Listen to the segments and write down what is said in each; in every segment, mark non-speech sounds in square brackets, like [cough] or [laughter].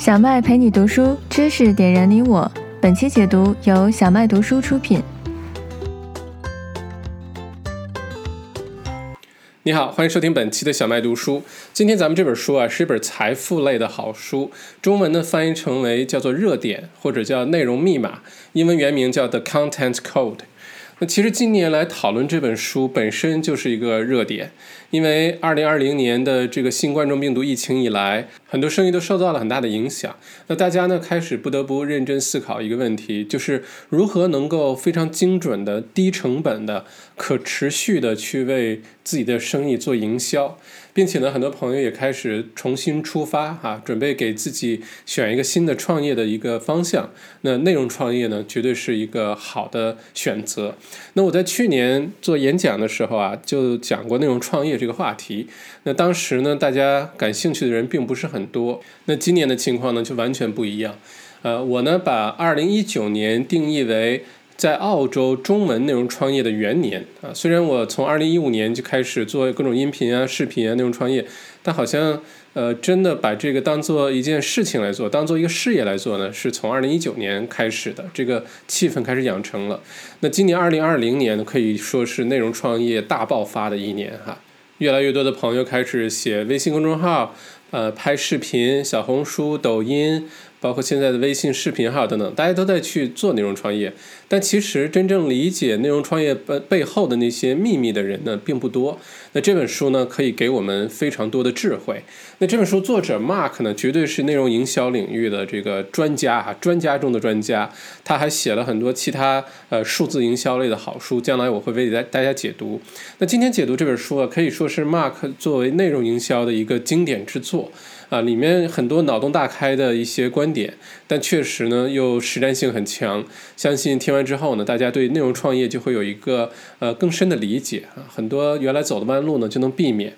小麦陪你读书，知识点燃你我。本期解读由小麦读书出品。你好，欢迎收听本期的小麦读书。今天咱们这本书啊，是一本财富类的好书，中文呢翻译成为叫做热点或者叫内容密码，英文原名叫 The Content Code。那其实近年来讨论这本书本身就是一个热点，因为二零二零年的这个新冠状病毒疫情以来，很多生意都受到了很大的影响。那大家呢开始不得不认真思考一个问题，就是如何能够非常精准的、低成本的、可持续的去为自己的生意做营销。并且呢，很多朋友也开始重新出发哈，准备给自己选一个新的创业的一个方向。那内容创业呢，绝对是一个好的选择。那我在去年做演讲的时候啊，就讲过内容创业这个话题。那当时呢，大家感兴趣的人并不是很多。那今年的情况呢，就完全不一样。呃，我呢，把二零一九年定义为。在澳洲中文内容创业的元年啊，虽然我从二零一五年就开始做各种音频啊、视频啊内容创业，但好像呃真的把这个当做一件事情来做，当做一个事业来做呢，是从二零一九年开始的，这个气氛开始养成了。那今年二零二零年可以说是内容创业大爆发的一年哈，越来越多的朋友开始写微信公众号，呃，拍视频，小红书、抖音。包括现在的微信视频号等等，大家都在去做内容创业，但其实真正理解内容创业背背后的那些秘密的人呢，并不多。那这本书呢，可以给我们非常多的智慧。那这本书作者 Mark 呢，绝对是内容营销领域的这个专家啊，专家中的专家。他还写了很多其他呃数字营销类的好书，将来我会为大大家解读。那今天解读这本书啊，可以说是 Mark 作为内容营销的一个经典之作。啊，里面很多脑洞大开的一些观点，但确实呢又实战性很强。相信听完之后呢，大家对内容创业就会有一个呃更深的理解啊，很多原来走的弯路呢就能避免。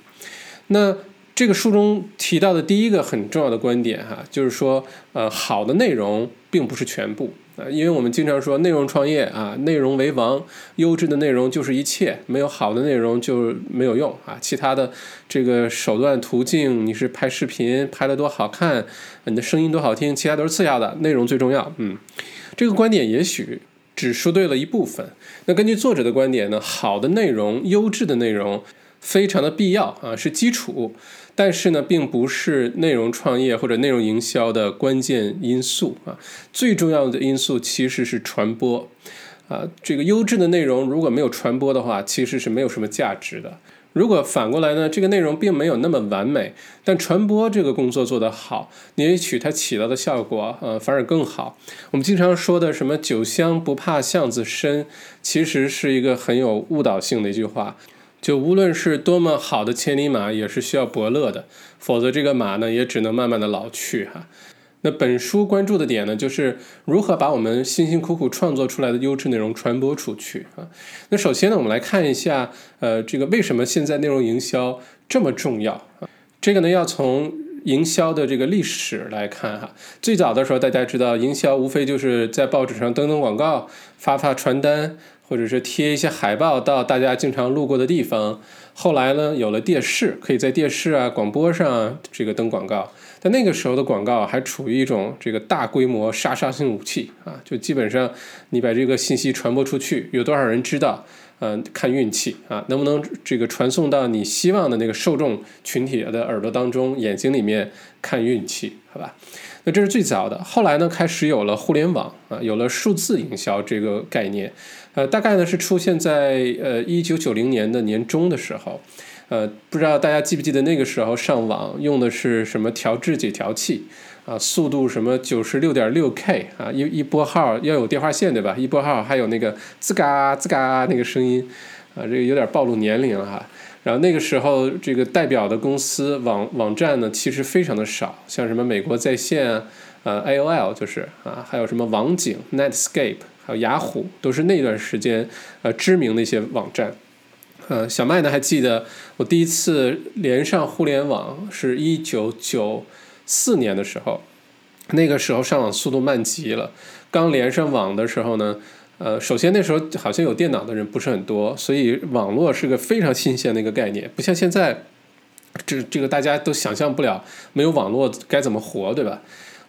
那这个书中提到的第一个很重要的观点哈，就是说呃好的内容并不是全部。啊，因为我们经常说内容创业啊，内容为王，优质的内容就是一切，没有好的内容就没有用啊。其他的这个手段途径，你是拍视频拍的多好看，你的声音多好听，其他都是次要的，内容最重要。嗯，这个观点也许只说对了一部分。那根据作者的观点呢，好的内容、优质的内容非常的必要啊，是基础。但是呢，并不是内容创业或者内容营销的关键因素啊。最重要的因素其实是传播啊。这个优质的内容如果没有传播的话，其实是没有什么价值的。如果反过来呢，这个内容并没有那么完美，但传播这个工作做得好，也许它起到的效果呃反而更好。我们经常说的什么“酒香不怕巷子深”，其实是一个很有误导性的一句话。就无论是多么好的千里马，也是需要伯乐的，否则这个马呢，也只能慢慢的老去哈。那本书关注的点呢，就是如何把我们辛辛苦苦创作出来的优质内容传播出去啊。那首先呢，我们来看一下，呃，这个为什么现在内容营销这么重要啊？这个呢，要从营销的这个历史来看哈。最早的时候，大家知道，营销无非就是在报纸上登登广告，发发传单。或者是贴一些海报到大家经常路过的地方。后来呢，有了电视，可以在电视啊、广播上这个登广告。但那个时候的广告还处于一种这个大规模杀伤性武器啊，就基本上你把这个信息传播出去，有多少人知道？嗯，看运气啊，能不能这个传送到你希望的那个受众群体的耳朵当中、眼睛里面？看运气，好吧？那这是最早的。后来呢，开始有了互联网啊，有了数字营销这个概念。呃，大概呢是出现在呃一九九零年的年中的时候。呃，不知道大家记不记得那个时候上网用的是什么调制解调器啊？速度什么九十六点六 K 啊？一一拨号要有电话线对吧？一拨号还有那个吱嘎吱嘎那个声音啊，这个有点暴露年龄了哈。然后那个时候这个代表的公司网网站呢，其实非常的少，像什么美国在线啊呃 AOL 就是啊，还有什么网景 Netscape，雅虎，都是那段时间呃知名的一些网站。呃，小麦呢还记得我第一次连上互联网是一九九四年的时候，那个时候上网速度慢极了。刚连上网的时候呢，呃，首先那时候好像有电脑的人不是很多，所以网络是个非常新鲜的一个概念，不像现在，这这个大家都想象不了没有网络该怎么活，对吧？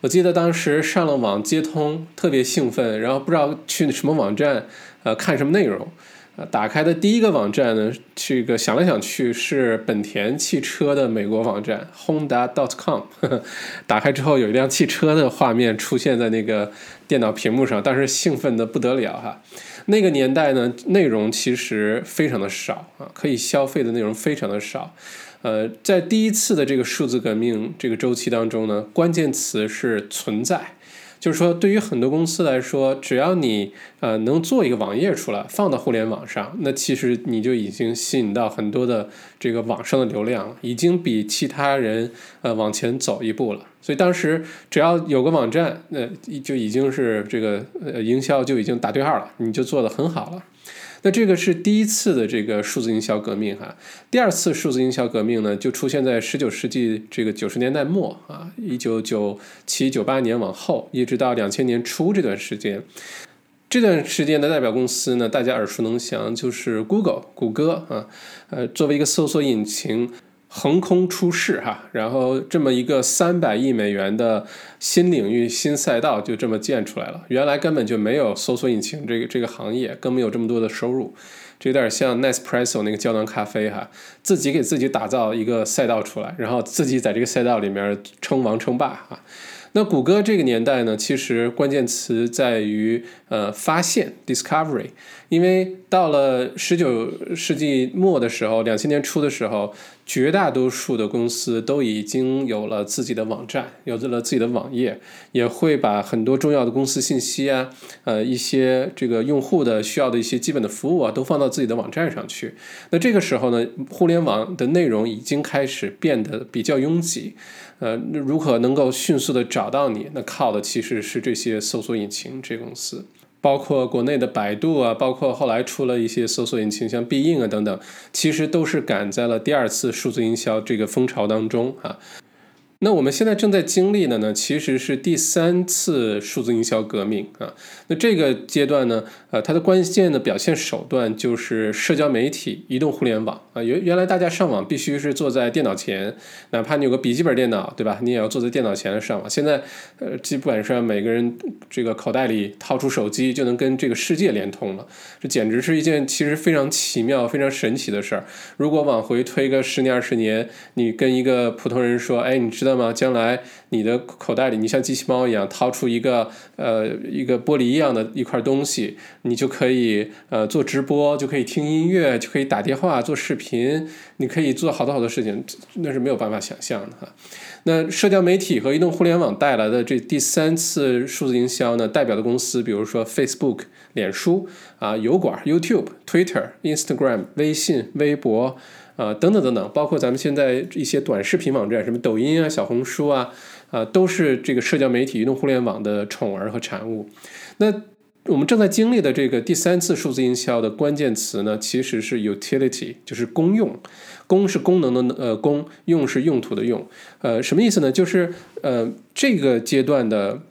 我记得当时上了网接通，特别兴奋，然后不知道去什么网站，呃，看什么内容。呃，打开的第一个网站呢，这个想来想去是本田汽车的美国网站 Honda.com。[laughs] 打开之后，有一辆汽车的画面出现在那个电脑屏幕上，当时兴奋的不得了哈。那个年代呢，内容其实非常的少啊，可以消费的内容非常的少。呃，在第一次的这个数字革命这个周期当中呢，关键词是存在。就是说，对于很多公司来说，只要你呃能做一个网页出来，放到互联网上，那其实你就已经吸引到很多的这个网上的流量，已经比其他人呃往前走一步了。所以当时只要有个网站，那就已经是这个呃营销就已经打对号了，你就做得很好了。那这个是第一次的这个数字营销革命哈，第二次数字营销革命呢，就出现在十九世纪这个九十年代末啊，一九九七九八年往后，一直到两千年初这段时间，这段时间的代表公司呢，大家耳熟能详，就是 Google 谷歌啊，呃，作为一个搜索引擎。横空出世哈，然后这么一个三百亿美元的新领域、新赛道就这么建出来了。原来根本就没有搜索引擎这个这个行业，更没有这么多的收入。这有点像 Nespresso 那个胶囊咖啡哈，自己给自己打造一个赛道出来，然后自己在这个赛道里面称王称霸啊。那谷歌这个年代呢，其实关键词在于呃发现 discovery，因为到了十九世纪末的时候，两千年初的时候。绝大多数的公司都已经有了自己的网站，有了自己的网页，也会把很多重要的公司信息啊，呃，一些这个用户的需要的一些基本的服务啊，都放到自己的网站上去。那这个时候呢，互联网的内容已经开始变得比较拥挤，呃，如何能够迅速的找到你？那靠的其实是这些搜索引擎这公司。包括国内的百度啊，包括后来出了一些搜索引擎，像必应啊等等，其实都是赶在了第二次数字营销这个风潮当中啊。那我们现在正在经历的呢，其实是第三次数字营销革命啊。那这个阶段呢，呃，它的关键的表现手段就是社交媒体、移动互联网啊。原原来大家上网必须是坐在电脑前，哪怕你有个笔记本电脑，对吧？你也要坐在电脑前上网。现在，呃，基本上每个人这个口袋里掏出手机就能跟这个世界连通了，这简直是一件其实非常奇妙、非常神奇的事儿。如果往回推个十年、二十年，你跟一个普通人说，哎，你知道？那么将来你的口袋里，你像机器猫一样掏出一个呃一个玻璃一样的一块东西，你就可以呃做直播，就可以听音乐，就可以打电话做视频，你可以做好多好多事情，那是没有办法想象的哈。那社交媒体和移动互联网带来的这第三次数字营销呢，代表的公司比如说 Facebook、脸书啊、油管、YouTube、Twitter、Instagram、微信、微博。啊，等等等等，包括咱们现在一些短视频网站，什么抖音啊、小红书啊，啊，都是这个社交媒体、移动互联网的宠儿和产物。那我们正在经历的这个第三次数字营销的关键词呢，其实是 utility，就是功用。功是功能的呃功，用是用途的用。呃，什么意思呢？就是呃这个阶段的。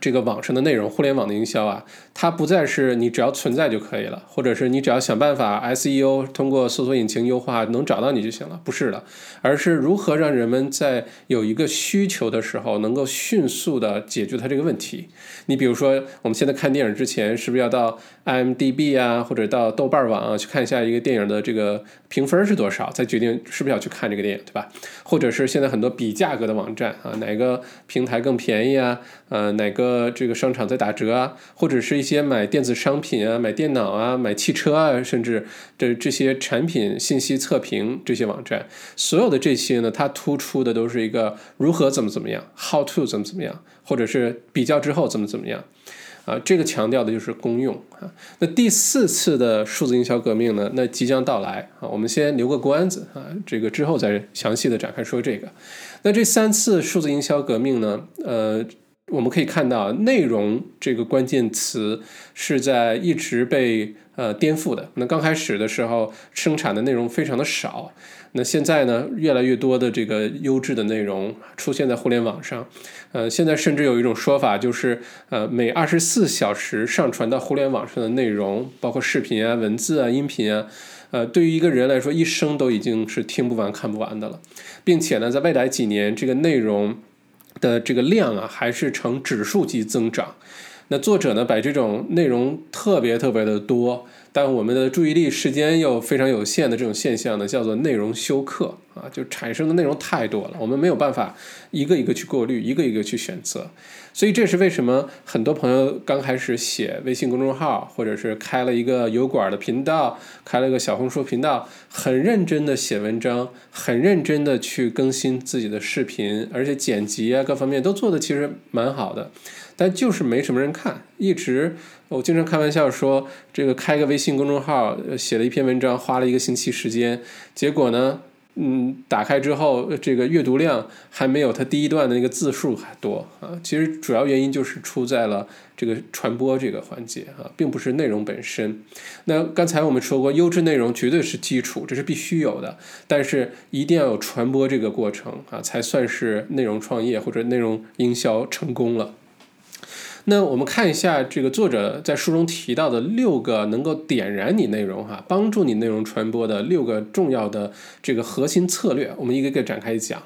这个网上的内容，互联网的营销啊，它不再是你只要存在就可以了，或者是你只要想办法 SEO 通过搜索引擎优化能找到你就行了，不是的，而是如何让人们在有一个需求的时候能够迅速的解决它这个问题。你比如说，我们现在看电影之前，是不是要到 IMDB 啊，或者到豆瓣网啊去看一下一个电影的这个评分是多少，再决定是不是要去看这个电影，对吧？或者是现在很多比价格的网站啊，哪个平台更便宜啊？呃，哪个这个商场在打折啊？或者是一些买电子商品啊、买电脑啊、买汽车啊，甚至这这些产品信息测评这些网站，所有的这些呢，它突出的都是一个如何怎么怎么样，how to 怎么怎么样，或者是比较之后怎么怎么样。啊，这个强调的就是公用啊。那第四次的数字营销革命呢？那即将到来啊。我们先留个关子啊，这个之后再详细的展开说这个。那这三次数字营销革命呢？呃，我们可以看到，内容这个关键词是在一直被呃颠覆的。那刚开始的时候，生产的内容非常的少。那现在呢，越来越多的这个优质的内容出现在互联网上，呃，现在甚至有一种说法，就是呃，每二十四小时上传到互联网上的内容，包括视频啊、文字啊、音频啊，呃，对于一个人来说，一生都已经是听不完、看不完的了，并且呢，在未来几年，这个内容。的这个量啊，还是呈指数级增长。那作者呢，把这种内容特别特别的多，但我们的注意力时间又非常有限的这种现象呢，叫做内容休克啊，就产生的内容太多了，我们没有办法一个一个去过滤，一个一个去选择。所以这是为什么很多朋友刚开始写微信公众号，或者是开了一个油管的频道，开了个小红书频道，很认真的写文章，很认真的去更新自己的视频，而且剪辑啊各方面都做的其实蛮好的，但就是没什么人看。一直我经常开玩笑说，这个开个微信公众号，写了一篇文章，花了一个星期时间，结果呢？嗯，打开之后，这个阅读量还没有它第一段的那个字数还多啊。其实主要原因就是出在了这个传播这个环节啊，并不是内容本身。那刚才我们说过，优质内容绝对是基础，这是必须有的，但是一定要有传播这个过程啊，才算是内容创业或者内容营销成功了。那我们看一下这个作者在书中提到的六个能够点燃你内容哈，帮助你内容传播的六个重要的这个核心策略，我们一个个展开讲。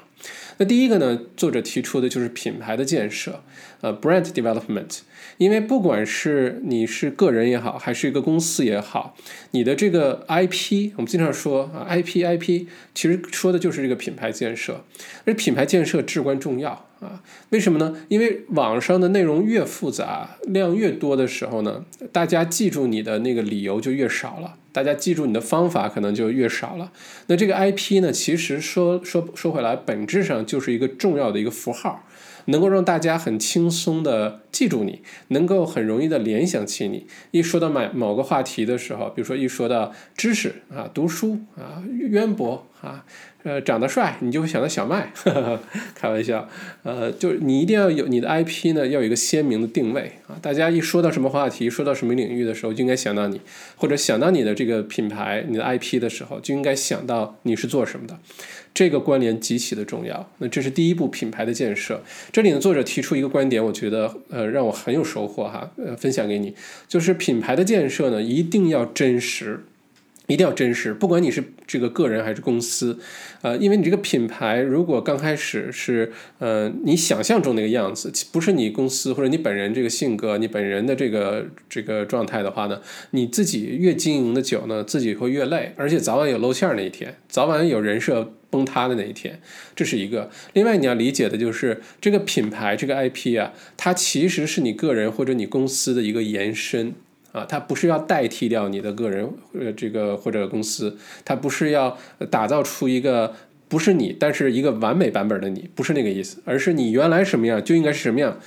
那第一个呢，作者提出的就是品牌的建设，呃，brand development。因为不管是你是个人也好，还是一个公司也好，你的这个 IP，我们经常说啊，IP，IP，其实说的就是这个品牌建设。而品牌建设至关重要啊，为什么呢？因为网上的内容越复杂，量越多的时候呢，大家记住你的那个理由就越少了，大家记住你的方法可能就越少了。那这个 IP 呢，其实说说说回来，本质上就是一个重要的一个符号。能够让大家很轻松的记住你，能够很容易的联想起你。一说到某某个话题的时候，比如说一说到知识啊、读书啊、渊博啊。呃，长得帅，你就会想到小麦，[laughs] 开玩笑。呃，就是你一定要有你的 IP 呢，要有一个鲜明的定位啊。大家一说到什么话题，说到什么领域的时候，就应该想到你，或者想到你的这个品牌、你的 IP 的时候，就应该想到你是做什么的。这个关联极其的重要。那这是第一步品牌的建设。这里呢，作者提出一个观点，我觉得呃让我很有收获哈，呃，分享给你，就是品牌的建设呢，一定要真实。一定要真实，不管你是这个个人还是公司，呃，因为你这个品牌如果刚开始是呃你想象中那个样子，不是你公司或者你本人这个性格、你本人的这个这个状态的话呢，你自己越经营的久呢，自己会越累，而且早晚有露馅那一天，早晚有人设崩塌的那一天，这是一个。另外你要理解的就是这个品牌这个 IP 啊，它其实是你个人或者你公司的一个延伸。啊，它不是要代替掉你的个人，呃，这个或者公司，它不是要打造出一个不是你，但是一个完美版本的你，不是那个意思，而是你原来什么样就应该是什么样，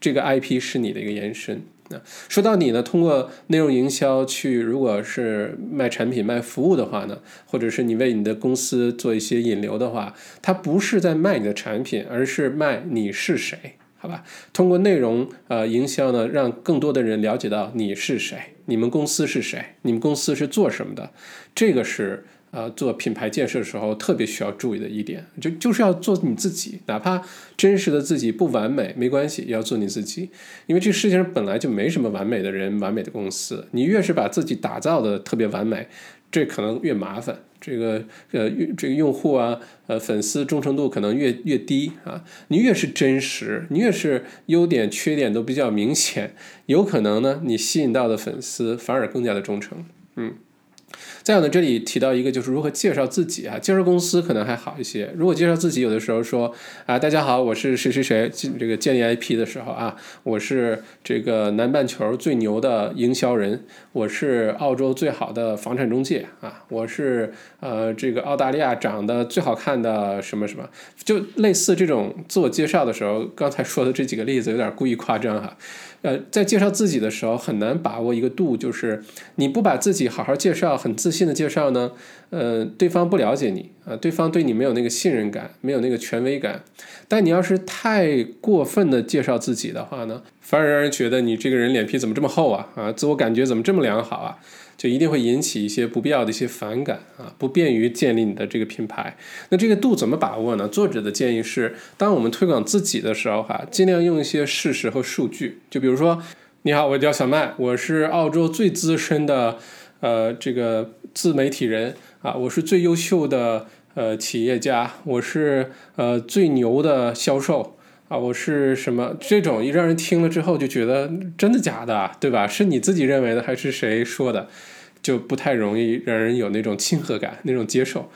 这个 IP 是你的一个延伸。啊，说到你呢，通过内容营销去，如果是卖产品、卖服务的话呢，或者是你为你的公司做一些引流的话，它不是在卖你的产品，而是卖你是谁。好吧，通过内容呃营销呢，让更多的人了解到你是谁，你们公司是谁，你们公司是做什么的，这个是呃做品牌建设的时候特别需要注意的一点，就就是要做你自己，哪怕真实的自己不完美没关系，要做你自己，因为这世界上本来就没什么完美的人、完美的公司，你越是把自己打造的特别完美，这可能越麻烦。这个呃，这个用户啊，呃，粉丝忠诚度可能越越低啊。你越是真实，你越是优点缺点都比较明显，有可能呢，你吸引到的粉丝反而更加的忠诚，嗯。再有呢，这里提到一个就是如何介绍自己啊，介绍公司可能还好一些。如果介绍自己，有的时候说啊，大家好，我是谁谁谁，这个建立 IP 的时候啊，我是这个南半球最牛的营销人，我是澳洲最好的房产中介啊，我是呃这个澳大利亚长得最好看的什么什么，就类似这种自我介绍的时候，刚才说的这几个例子有点故意夸张哈。呃，在介绍自己的时候很难把握一个度，就是你不把自己好好介绍，很自信的介绍呢，呃，对方不了解你啊，对方对你没有那个信任感，没有那个权威感。但你要是太过分的介绍自己的话呢，反而让人觉得你这个人脸皮怎么这么厚啊？啊，自我感觉怎么这么良好啊？就一定会引起一些不必要的一些反感啊，不便于建立你的这个品牌。那这个度怎么把握呢？作者的建议是，当我们推广自己的时候，哈，尽量用一些事实和数据。就比如说，你好，我叫小麦，我是澳洲最资深的呃这个自媒体人啊，我是最优秀的呃企业家，我是呃最牛的销售啊，我是什么这种一让人听了之后就觉得真的假的，对吧？是你自己认为的还是谁说的？就不太容易让人有那种亲和感，那种接受。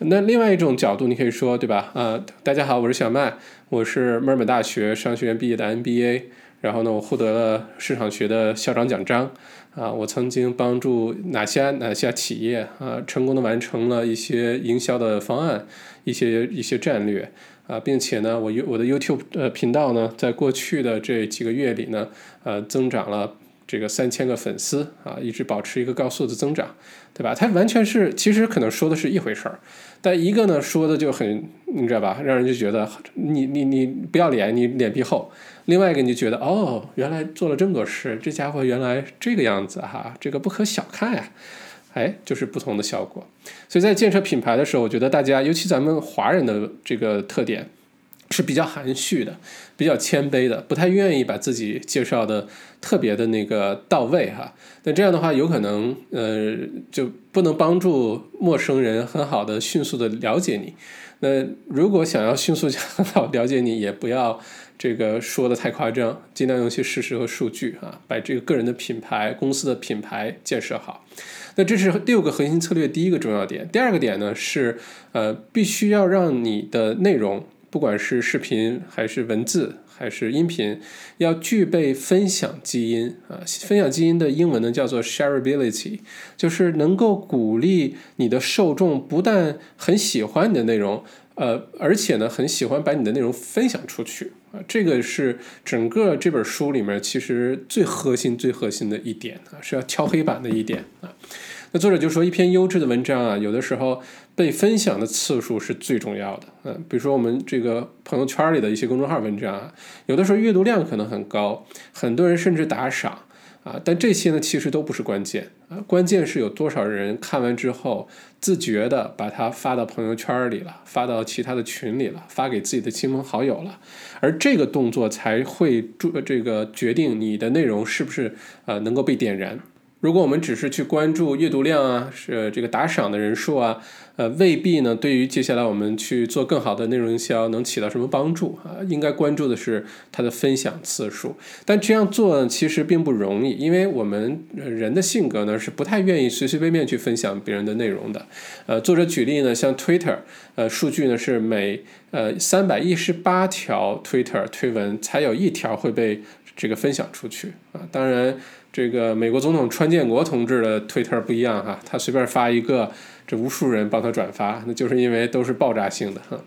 那另外一种角度，你可以说，对吧？啊，大家好，我是小麦，我是墨尔本大学商学院毕业的 MBA，然后呢，我获得了市场学的校长奖章。啊，我曾经帮助哪些哪些企业啊，成功的完成了一些营销的方案，一些一些战略啊，并且呢，我我的 YouTube 呃频道呢，在过去的这几个月里呢，呃，增长了。这个三千个粉丝啊，一直保持一个高速的增长，对吧？它完全是，其实可能说的是一回事儿，但一个呢说的就很，你知道吧？让人就觉得你你你不要脸，你脸皮厚；另外一个你就觉得哦，原来做了这么多事，这家伙原来这个样子哈，这个不可小看呀！哎，就是不同的效果。所以在建设品牌的时候，我觉得大家，尤其咱们华人的这个特点。是比较含蓄的，比较谦卑的，不太愿意把自己介绍的特别的那个到位哈。那这样的话，有可能呃就不能帮助陌生人很好的迅速的了解你。那如果想要迅速很好了解你，也不要这个说的太夸张，尽量用一些事实和数据啊，把这个个人的品牌、公司的品牌建设好。那这是六个核心策略第一个重要点。第二个点呢是呃必须要让你的内容。不管是视频还是文字还是音频，要具备分享基因啊。分享基因的英文呢叫做 shareability，就是能够鼓励你的受众不但很喜欢你的内容，呃，而且呢很喜欢把你的内容分享出去啊。这个是整个这本书里面其实最核心、最核心的一点啊，是要敲黑板的一点啊。那作者就说，一篇优质的文章啊，有的时候被分享的次数是最重要的。嗯，比如说我们这个朋友圈里的一些公众号文章啊，有的时候阅读量可能很高，很多人甚至打赏啊，但这些呢其实都不是关键啊，关键是有多少人看完之后自觉的把它发到朋友圈里了，发到其他的群里了，发给自己的亲朋好友了，而这个动作才会注这个决定你的内容是不是呃能够被点燃。如果我们只是去关注阅读量啊，是这个打赏的人数啊，呃，未必呢，对于接下来我们去做更好的内容营销能起到什么帮助啊？应该关注的是它的分享次数。但这样做呢，其实并不容易，因为我们人的性格呢是不太愿意随随便便去分享别人的内容的。呃，作者举例呢，像 Twitter，呃，数据呢是每呃三百一十八条 Twitter 推文才有一条会被这个分享出去啊。当然。这个美国总统川建国同志的推特不一样哈，他随便发一个，这无数人帮他转发，那就是因为都是爆炸性的哈。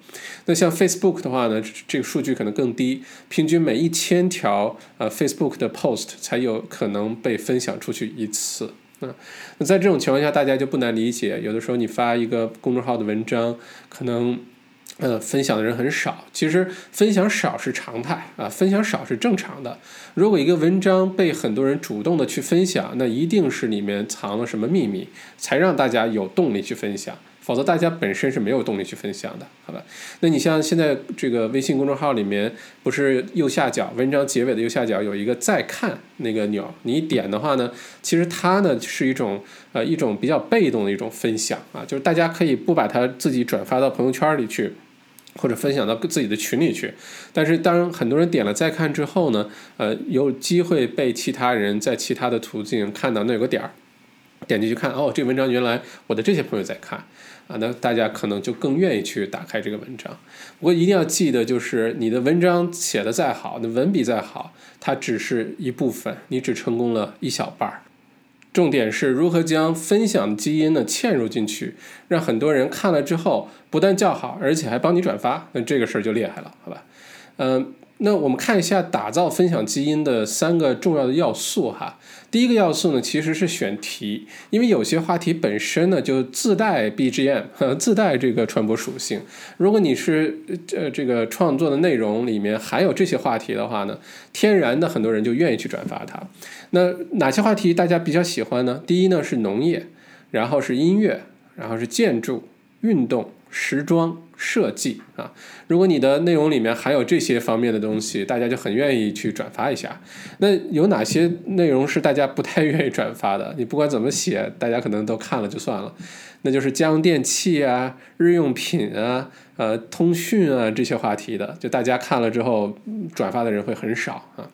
那像 Facebook 的话呢，这个数据可能更低，平均每一千条呃 Facebook 的 post 才有可能被分享出去一次。那在这种情况下，大家就不难理解，有的时候你发一个公众号的文章，可能。呃，分享的人很少，其实分享少是常态啊，分享少是正常的。如果一个文章被很多人主动的去分享，那一定是里面藏了什么秘密，才让大家有动力去分享，否则大家本身是没有动力去分享的，好吧？那你像现在这个微信公众号里面，不是右下角文章结尾的右下角有一个再看那个钮，你点的话呢，其实它呢是一种呃一种比较被动的一种分享啊，就是大家可以不把它自己转发到朋友圈里去。或者分享到自己的群里去，但是当很多人点了再看之后呢，呃，有机会被其他人在其他的途径看到那有个点儿，点进去看，哦，这文章原来我的这些朋友在看，啊，那大家可能就更愿意去打开这个文章。不过一定要记得，就是你的文章写的再好，那文笔再好，它只是一部分，你只成功了一小半儿。重点是如何将分享基因呢嵌入进去，让很多人看了之后不但叫好，而且还帮你转发，那这个事儿就厉害了，好吧？嗯。那我们看一下打造分享基因的三个重要的要素哈。第一个要素呢，其实是选题，因为有些话题本身呢就自带 BGM，[laughs] 自带这个传播属性。如果你是呃这个创作的内容里面含有这些话题的话呢，天然的很多人就愿意去转发它。那哪些话题大家比较喜欢呢？第一呢是农业，然后是音乐，然后是建筑、运动。时装设计啊，如果你的内容里面含有这些方面的东西，大家就很愿意去转发一下。那有哪些内容是大家不太愿意转发的？你不管怎么写，大家可能都看了就算了。那就是家用电器啊、日用品啊、呃通讯啊这些话题的，就大家看了之后转发的人会很少啊。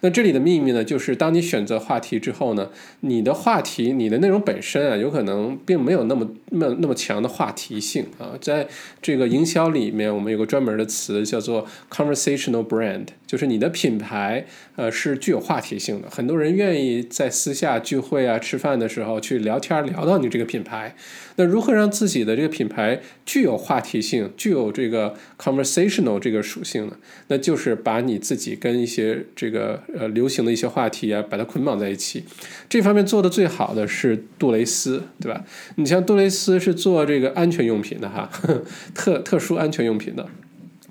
那这里的秘密呢，就是当你选择话题之后呢，你的话题、你的内容本身啊，有可能并没有那么、那么、那么强的话题性啊。在这个营销里面，我们有个专门的词叫做 conversational brand，就是你的品牌呃是具有话题性的，很多人愿意在私下聚会啊、吃饭的时候去聊天，聊到你这个品牌。那如何让自己的这个品牌具有话题性、具有这个 conversational 这个属性呢？那就是把你自己跟一些这个呃流行的一些话题啊，把它捆绑在一起。这方面做的最好的是杜蕾斯，对吧？你像杜蕾斯是做这个安全用品的哈，[laughs] 特特殊安全用品的，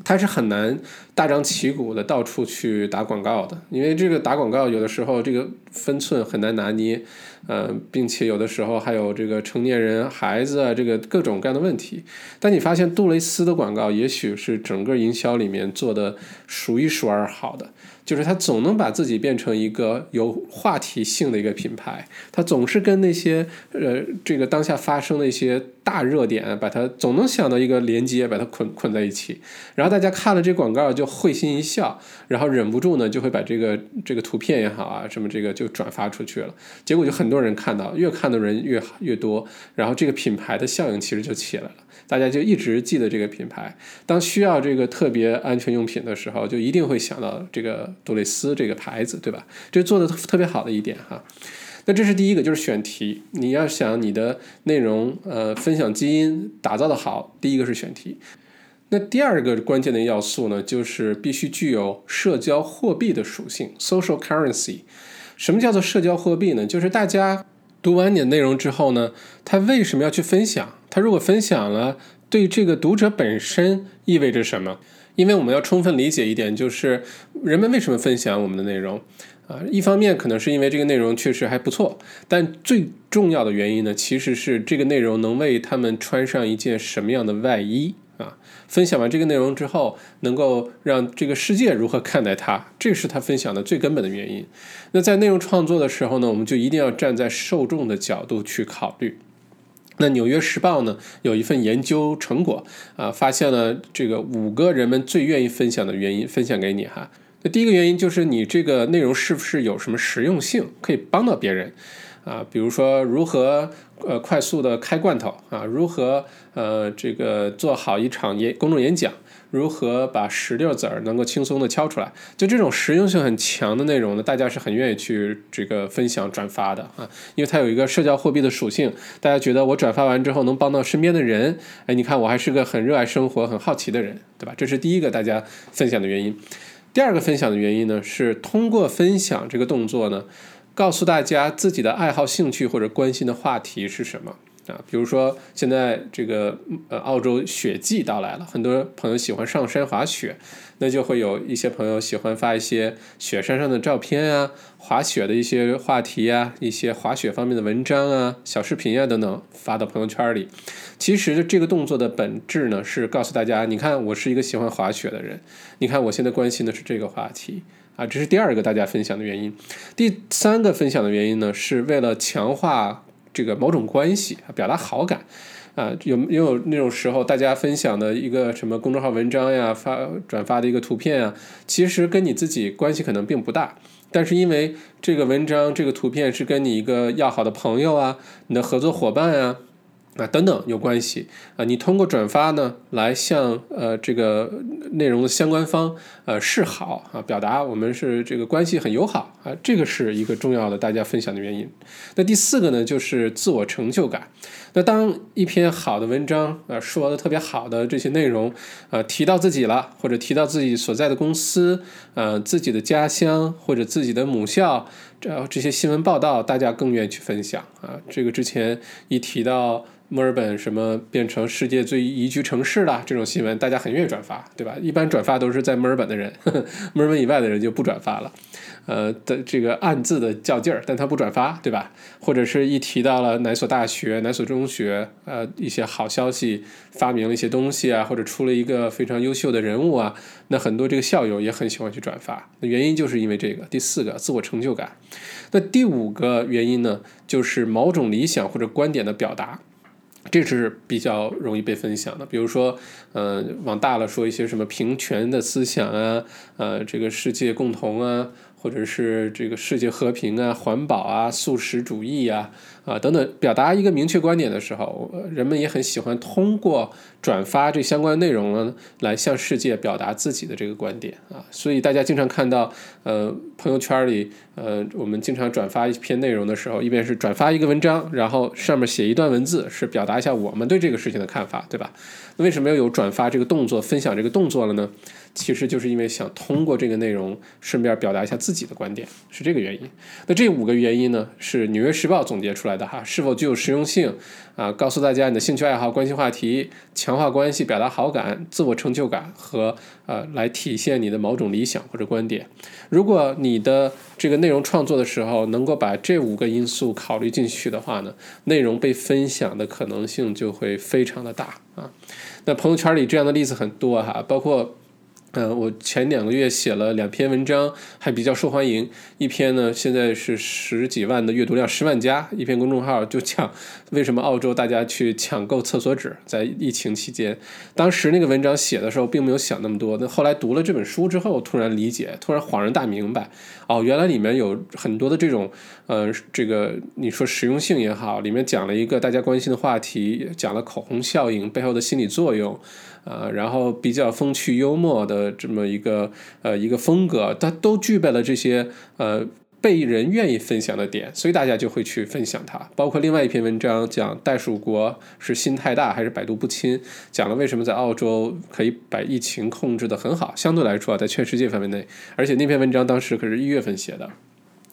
它是很难大张旗鼓的到处去打广告的，因为这个打广告有的时候这个分寸很难拿捏。呃，并且有的时候还有这个成年人、孩子啊，这个各种各样的问题。但你发现杜蕾斯的广告，也许是整个营销里面做的数一数二好的。就是他总能把自己变成一个有话题性的一个品牌，他总是跟那些呃这个当下发生的一些大热点，把它总能想到一个连接，把它捆捆在一起，然后大家看了这广告就会心一笑，然后忍不住呢就会把这个这个图片也好啊什么这个就转发出去了，结果就很多人看到，越看的人越越多，然后这个品牌的效应其实就起来了。大家就一直记得这个品牌，当需要这个特别安全用品的时候，就一定会想到这个杜蕾斯这个牌子，对吧？这做的特别好的一点哈。那这是第一个，就是选题。你要想你的内容，呃，分享基因打造的好，第一个是选题。那第二个关键的要素呢，就是必须具有社交货币的属性 （social currency）。什么叫做社交货币呢？就是大家。读完你的内容之后呢，他为什么要去分享？他如果分享了，对这个读者本身意味着什么？因为我们要充分理解一点，就是人们为什么分享我们的内容啊？一方面可能是因为这个内容确实还不错，但最重要的原因呢，其实是这个内容能为他们穿上一件什么样的外衣。啊，分享完这个内容之后，能够让这个世界如何看待它，这是他分享的最根本的原因。那在内容创作的时候呢，我们就一定要站在受众的角度去考虑。那《纽约时报》呢有一份研究成果啊，发现了这个五个人们最愿意分享的原因，分享给你哈。第一个原因就是你这个内容是不是有什么实用性，可以帮到别人。啊，比如说如何呃快速的开罐头啊，如何呃这个做好一场演公众演讲，如何把石榴籽儿能够轻松的敲出来，就这种实用性很强的内容呢，大家是很愿意去这个分享转发的啊，因为它有一个社交货币的属性，大家觉得我转发完之后能帮到身边的人，哎，你看我还是个很热爱生活、很好奇的人，对吧？这是第一个大家分享的原因。第二个分享的原因呢，是通过分享这个动作呢。告诉大家自己的爱好、兴趣或者关心的话题是什么啊？比如说，现在这个呃，澳洲雪季到来了，很多朋友喜欢上山滑雪，那就会有一些朋友喜欢发一些雪山上的照片啊，滑雪的一些话题啊，一些滑雪方面的文章啊、小视频啊等等发到朋友圈里。其实这个动作的本质呢，是告诉大家，你看我是一个喜欢滑雪的人，你看我现在关心的是这个话题。啊，这是第二个大家分享的原因。第三个分享的原因呢，是为了强化这个某种关系，表达好感啊。有也有那种时候，大家分享的一个什么公众号文章呀，发转发的一个图片啊，其实跟你自己关系可能并不大，但是因为这个文章、这个图片是跟你一个要好的朋友啊，你的合作伙伴啊。啊，等等有关系啊！你通过转发呢，来向呃这个内容的相关方呃示好啊，表达我们是这个关系很友好啊，这个是一个重要的大家分享的原因。那第四个呢，就是自我成就感。那当一篇好的文章啊，说的特别好的这些内容啊，提到自己了，或者提到自己所在的公司呃，自己的家乡或者自己的母校，这这些新闻报道，大家更愿意去分享啊。这个之前一提到。墨尔本什么变成世界最宜居城市了？这种新闻大家很愿意转发，对吧？一般转发都是在墨尔本的人，呵 [laughs] 呵墨尔本以外的人就不转发了。呃的这个暗自的较劲儿，但他不转发，对吧？或者是一提到了哪所大学、哪所中学，呃，一些好消息，发明了一些东西啊，或者出了一个非常优秀的人物啊，那很多这个校友也很喜欢去转发。那原因就是因为这个。第四个，自我成就感。那第五个原因呢，就是某种理想或者观点的表达。这是比较容易被分享的。比如说，呃，往大了说一些什么平权的思想啊，呃，这个世界共同啊。或者是这个世界和平啊、环保啊、素食主义啊啊等等，表达一个明确观点的时候，人们也很喜欢通过转发这相关内容呢，来向世界表达自己的这个观点啊。所以大家经常看到，呃，朋友圈里，呃，我们经常转发一篇内容的时候，一边是转发一个文章，然后上面写一段文字，是表达一下我们对这个事情的看法，对吧？为什么要有转发这个动作、分享这个动作了呢？其实就是因为想通过这个内容顺便表达一下自己的观点，是这个原因。那这五个原因呢，是《纽约时报》总结出来的哈，是否具有实用性啊？告诉大家你的兴趣爱好、关心话题、强化关系、表达好感、自我成就感和呃来体现你的某种理想或者观点。如果你的这个内容创作的时候能够把这五个因素考虑进去的话呢，内容被分享的可能性就会非常的大啊。那朋友圈里这样的例子很多哈，包括。嗯，我前两个月写了两篇文章，还比较受欢迎。一篇呢，现在是十几万的阅读量，十万加。一篇公众号就讲为什么澳洲大家去抢购厕所纸，在疫情期间。当时那个文章写的时候，并没有想那么多。那后来读了这本书之后，突然理解，突然恍然大明白。哦，原来里面有很多的这种，呃，这个你说实用性也好，里面讲了一个大家关心的话题，讲了口红效应背后的心理作用。啊，然后比较风趣幽默的这么一个呃一个风格，它都具备了这些呃被人愿意分享的点，所以大家就会去分享它。包括另外一篇文章讲袋鼠国是心太大还是百毒不侵，讲了为什么在澳洲可以把疫情控制的很好，相对来说啊在全世界范围内，而且那篇文章当时可是一月份写的。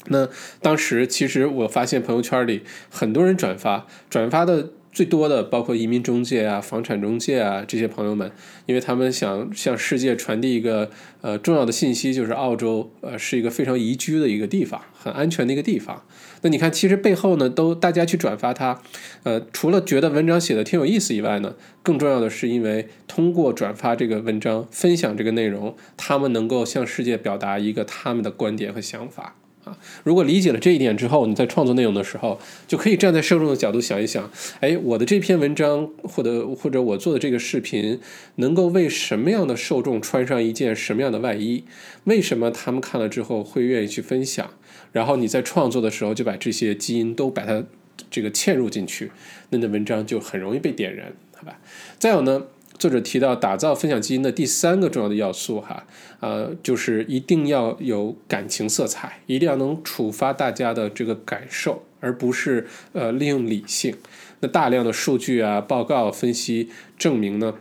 那当时其实我发现朋友圈里很多人转发，转发的。最多的包括移民中介啊、房产中介啊这些朋友们，因为他们想向世界传递一个呃重要的信息，就是澳洲呃是一个非常宜居的一个地方，很安全的一个地方。那你看，其实背后呢，都大家去转发它，呃，除了觉得文章写的挺有意思以外呢，更重要的是因为通过转发这个文章、分享这个内容，他们能够向世界表达一个他们的观点和想法。啊，[laughs] 如果理解了这一点之后，你在创作内容的时候，就可以站在受众的角度想一想，哎，我的这篇文章或者或者我做的这个视频，能够为什么样的受众穿上一件什么样的外衣？为什么他们看了之后会愿意去分享？然后你在创作的时候就把这些基因都把它这个嵌入进去，那的文章就很容易被点燃，好吧？再有呢？作者提到打造分享基因的第三个重要的要素，哈，呃，就是一定要有感情色彩，一定要能触发大家的这个感受，而不是呃利用理性。那大量的数据啊、报告分析证明呢，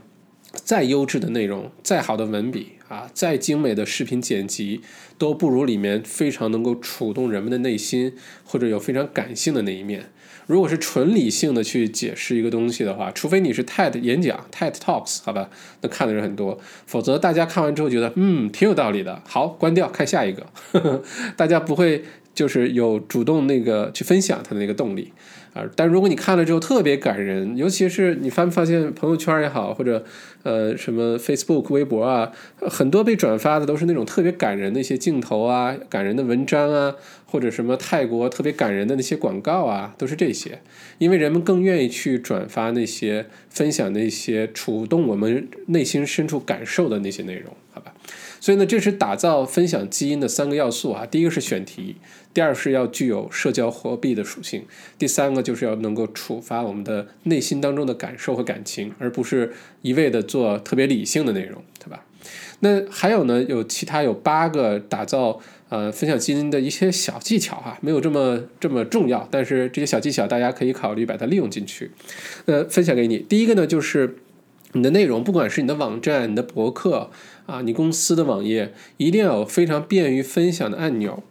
再优质的内容、再好的文笔啊、再精美的视频剪辑，都不如里面非常能够触动人们的内心，或者有非常感性的那一面。如果是纯理性的去解释一个东西的话，除非你是 TED 演讲 TED Talks，好吧，那看的人很多，否则大家看完之后觉得，嗯，挺有道理的，好，关掉，看下一个，[laughs] 大家不会就是有主动那个去分享他的那个动力。啊，但如果你看了之后特别感人，尤其是你发没发现朋友圈也好，或者呃什么 Facebook、微博啊，很多被转发的都是那种特别感人的一些镜头啊、感人的文章啊，或者什么泰国特别感人的那些广告啊，都是这些。因为人们更愿意去转发那些、分享那些触动我们内心深处感受的那些内容，好吧？所以呢，这是打造分享基因的三个要素啊。第一个是选题。第二是要具有社交货币的属性，第三个就是要能够触发我们的内心当中的感受和感情，而不是一味的做特别理性的内容，对吧？那还有呢，有其他有八个打造呃分享基因的一些小技巧哈，没有这么这么重要，但是这些小技巧大家可以考虑把它利用进去。呃，分享给你，第一个呢就是你的内容，不管是你的网站、你的博客啊，你公司的网页，一定要有非常便于分享的按钮。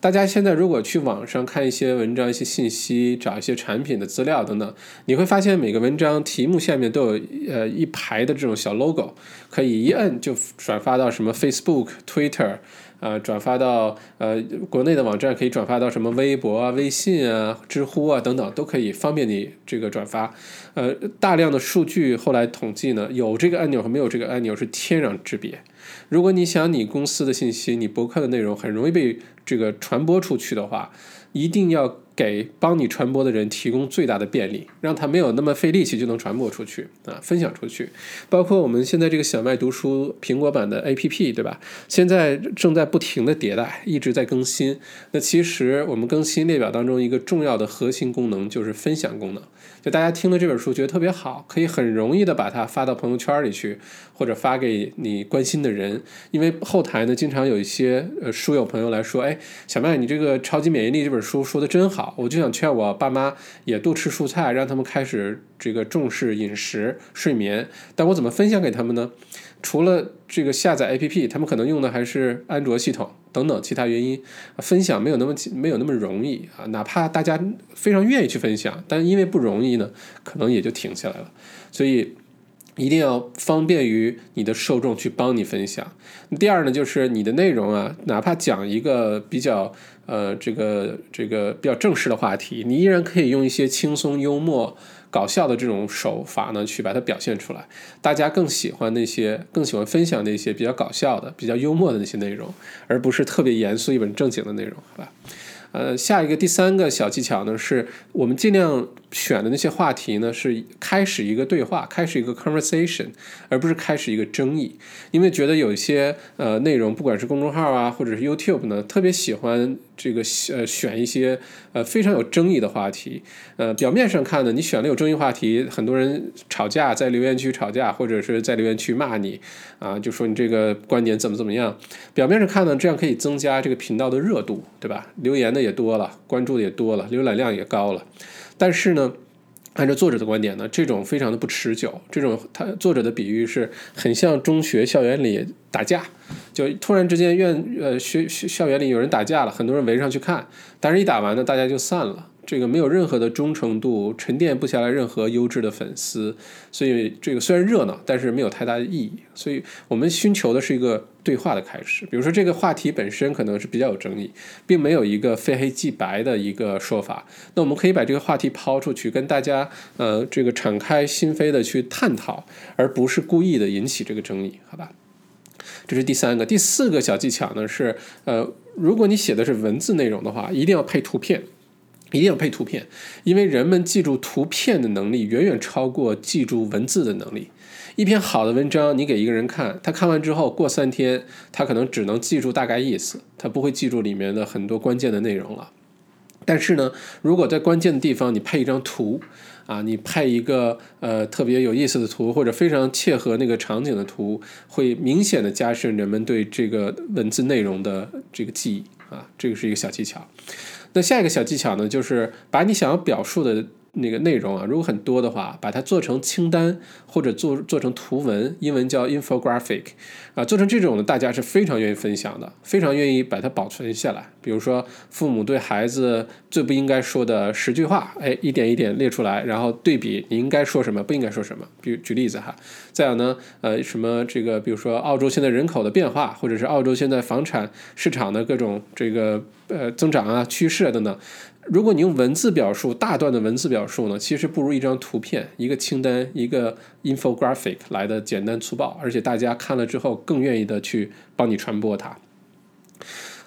大家现在如果去网上看一些文章、一些信息，找一些产品的资料等等，你会发现每个文章题目下面都有呃一排的这种小 logo，可以一摁就转发到什么 Facebook、Twitter，呃，转发到呃国内的网站可以转发到什么微博啊、微信啊、知乎啊等等，都可以方便你这个转发。呃，大量的数据后来统计呢，有这个按钮和没有这个按钮是天壤之别。如果你想你公司的信息、你博客的内容很容易被这个传播出去的话，一定要给帮你传播的人提供最大的便利，让他没有那么费力气就能传播出去啊，分享出去。包括我们现在这个小麦读书苹果版的 APP，对吧？现在正在不停的迭代，一直在更新。那其实我们更新列表当中一个重要的核心功能就是分享功能。就大家听了这本书觉得特别好，可以很容易的把它发到朋友圈里去，或者发给你关心的人。因为后台呢，经常有一些呃书友朋友来说，哎，小麦，你这个超级免疫力这本书说的真好，我就想劝我爸妈也多吃蔬菜，让他们开始这个重视饮食、睡眠。但我怎么分享给他们呢？除了这个下载 APP，他们可能用的还是安卓系统等等其他原因，分享没有那么没有那么容易啊。哪怕大家非常愿意去分享，但因为不容易呢，可能也就停下来了。所以一定要方便于你的受众去帮你分享。第二呢，就是你的内容啊，哪怕讲一个比较呃这个这个比较正式的话题，你依然可以用一些轻松幽默。搞笑的这种手法呢，去把它表现出来，大家更喜欢那些，更喜欢分享那些比较搞笑的、比较幽默的那些内容，而不是特别严肃、一本正经的内容，好吧？呃，下一个第三个小技巧呢，是我们尽量选的那些话题呢，是开始一个对话，开始一个 conversation，而不是开始一个争议。因为觉得有一些呃内容，不管是公众号啊，或者是 YouTube 呢，特别喜欢这个呃选一些呃非常有争议的话题。呃，表面上看呢，你选了有争议话题，很多人吵架，在留言区吵架，或者是在留言区骂你啊，就说你这个观点怎么怎么样。表面上看呢，这样可以增加这个频道的热度，对吧？留言的。也多了，关注的也多了，浏览量也高了，但是呢，按照作者的观点呢，这种非常的不持久。这种他作者的比喻是很像中学校园里打架，就突然之间院呃学学校园里有人打架了，很多人围上去看，但是一打完呢，大家就散了。这个没有任何的忠诚度，沉淀不下来任何优质的粉丝，所以这个虽然热闹，但是没有太大的意义。所以我们寻求的是一个对话的开始。比如说这个话题本身可能是比较有争议，并没有一个非黑即白的一个说法。那我们可以把这个话题抛出去，跟大家呃这个敞开心扉的去探讨，而不是故意的引起这个争议，好吧？这是第三个，第四个小技巧呢是呃，如果你写的是文字内容的话，一定要配图片。一定要配图片，因为人们记住图片的能力远远超过记住文字的能力。一篇好的文章，你给一个人看，他看完之后过三天，他可能只能记住大概意思，他不会记住里面的很多关键的内容了。但是呢，如果在关键的地方你配一张图，啊，你配一个呃特别有意思的图，或者非常切合那个场景的图，会明显的加深人们对这个文字内容的这个记忆啊，这个是一个小技巧。那下一个小技巧呢，就是把你想要表述的那个内容啊，如果很多的话，把它做成清单或者做做成图文，英文叫 infographic，啊，做成这种呢，大家是非常愿意分享的，非常愿意把它保存下来。比如说，父母对孩子最不应该说的十句话，哎，一点一点列出来，然后对比你应该说什么，不应该说什么。比如举例子哈，再有呢，呃，什么这个，比如说澳洲现在人口的变化，或者是澳洲现在房产市场的各种这个呃增长啊趋势等等。如果你用文字表述，大段的文字表述呢，其实不如一张图片、一个清单、一个 infographic 来的简单粗暴，而且大家看了之后更愿意的去帮你传播它。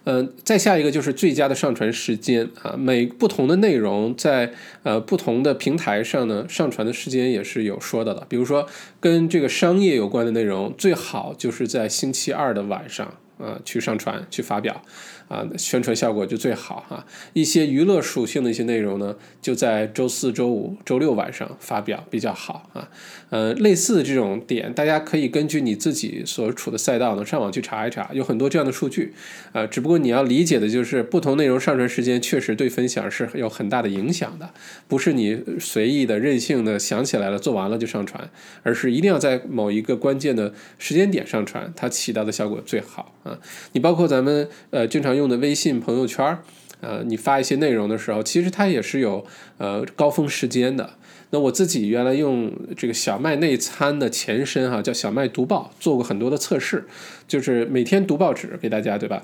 嗯，再下一个就是最佳的上传时间啊，每不同的内容在呃不同的平台上呢，上传的时间也是有说的了。比如说跟这个商业有关的内容，最好就是在星期二的晚上。呃，去上传去发表，啊，宣传效果就最好哈。一些娱乐属性的一些内容呢，就在周四周五、周六晚上发表比较好啊。呃，类似这种点，大家可以根据你自己所处的赛道呢，上网去查一查，有很多这样的数据。呃，只不过你要理解的就是，不同内容上传时间确实对分享是有很大的影响的，不是你随意的、任性的想起来了做完了就上传，而是一定要在某一个关键的时间点上传，它起到的效果最好啊。你包括咱们呃经常用用的微信朋友圈，呃，你发一些内容的时候，其实它也是有呃高峰时间的。那我自己原来用这个小麦内参的前身哈，叫小麦读报，做过很多的测试，就是每天读报纸给大家，对吧？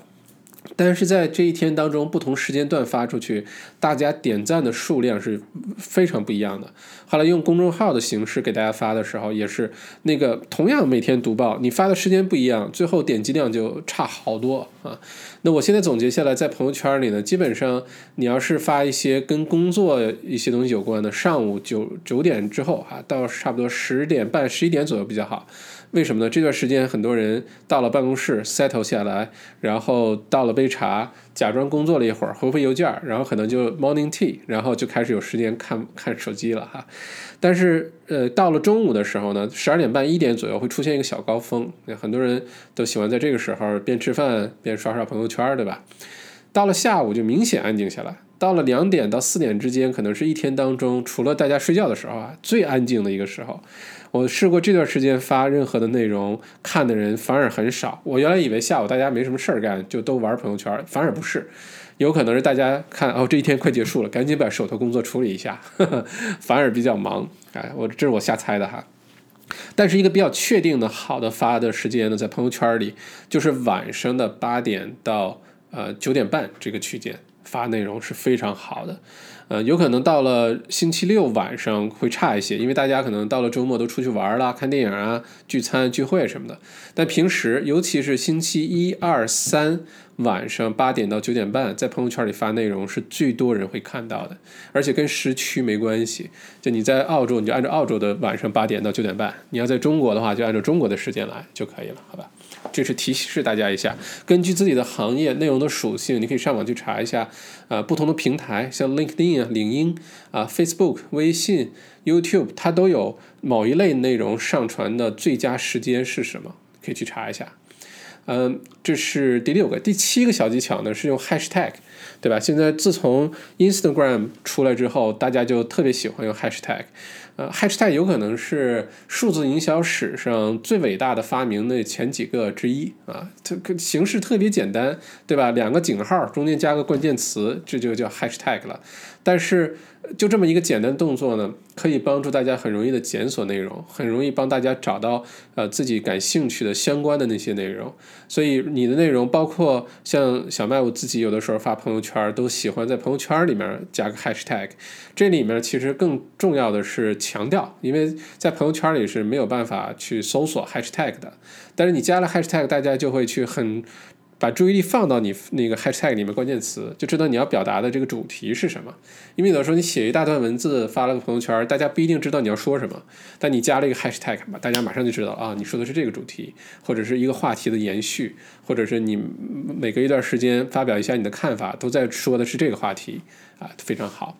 但是在这一天当中，不同时间段发出去，大家点赞的数量是非常不一样的。后来用公众号的形式给大家发的时候，也是那个同样每天读报，你发的时间不一样，最后点击量就差好多啊。那我现在总结下来，在朋友圈里呢，基本上你要是发一些跟工作一些东西有关的，上午九九点之后啊，到差不多十点半、十一点左右比较好。为什么呢？这段时间很多人到了办公室 settle 下来，然后倒了杯茶，假装工作了一会儿，回回邮件，然后可能就 morning tea，然后就开始有时间看看手机了哈。但是呃，到了中午的时候呢，十二点半一点左右会出现一个小高峰，很多人都喜欢在这个时候边吃饭边刷刷朋友圈，对吧？到了下午就明显安静下来。到了两点到四点之间，可能是一天当中除了大家睡觉的时候啊，最安静的一个时候。我试过这段时间发任何的内容，看的人反而很少。我原来以为下午大家没什么事儿干，就都玩朋友圈，反而不是，有可能是大家看哦，这一天快结束了，赶紧把手头工作处理一下，[laughs] 反而比较忙。哎，我这是我瞎猜的哈。但是一个比较确定的好的发的时间呢，在朋友圈里就是晚上的八点到呃九点半这个区间。发内容是非常好的，呃，有可能到了星期六晚上会差一些，因为大家可能到了周末都出去玩啦、看电影啊、聚餐聚会什么的。但平时，尤其是星期一、二、三晚上八点到九点半，在朋友圈里发内容是最多人会看到的，而且跟时区没关系。就你在澳洲，你就按照澳洲的晚上八点到九点半；你要在中国的话，就按照中国的时间来就可以了，好吧？这是提示大家一下，根据自己的行业内容的属性，你可以上网去查一下，啊，不同的平台，像 LinkedIn 啊、领英啊、Facebook、微信、YouTube，它都有某一类内容上传的最佳时间是什么，可以去查一下。嗯，这是第六个，第七个小技巧呢是用 Hashtag，对吧？现在自从 Instagram 出来之后，大家就特别喜欢用 Hashtag。呃，hashtag 有可能是数字营销史上最伟大的发明的前几个之一啊，它形式特别简单，对吧？两个井号中间加个关键词，这就叫 hashtag 了。但是就这么一个简单动作呢，可以帮助大家很容易的检索内容，很容易帮大家找到呃自己感兴趣的相关的那些内容。所以你的内容包括像小麦我自己有的时候发朋友圈，都喜欢在朋友圈里面加个 hashtag。这里面其实更重要的是强调，因为在朋友圈里是没有办法去搜索 hashtag 的，但是你加了 hashtag，大家就会去很。把注意力放到你那个 hashtag 里面关键词，就知道你要表达的这个主题是什么。因为有的时候你写一大段文字发了个朋友圈，大家不一定知道你要说什么，但你加了一个 hashtag 吧，大家马上就知道啊，你说的是这个主题，或者是一个话题的延续，或者是你每隔一段时间发表一下你的看法，都在说的是这个话题啊，非常好。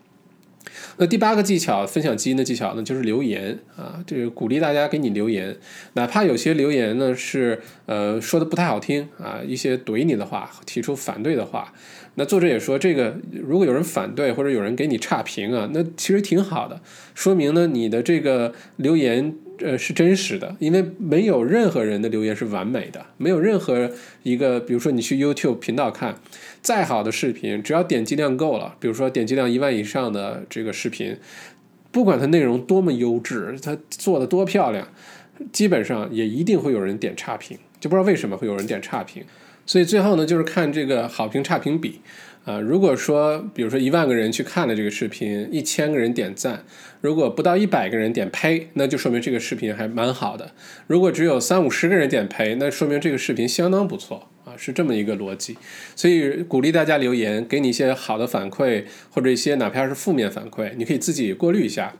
那第八个技巧，分享基因的技巧呢，就是留言啊，这个鼓励大家给你留言，哪怕有些留言呢是呃说的不太好听啊，一些怼你的话，提出反对的话。那作者也说，这个如果有人反对或者有人给你差评啊，那其实挺好的，说明呢你的这个留言呃是真实的，因为没有任何人的留言是完美的，没有任何一个，比如说你去 YouTube 频道看，再好的视频，只要点击量够了，比如说点击量一万以上的这个视频，不管它内容多么优质，它做的多漂亮，基本上也一定会有人点差评，就不知道为什么会有人点差评。所以最后呢，就是看这个好评差评比，啊，如果说比如说一万个人去看了这个视频，一千个人点赞，如果不到一百个人点呸，那就说明这个视频还蛮好的；如果只有三五十个人点呸，那说明这个视频相当不错啊，是这么一个逻辑。所以鼓励大家留言，给你一些好的反馈，或者一些哪怕是负面反馈，你可以自己过滤一下。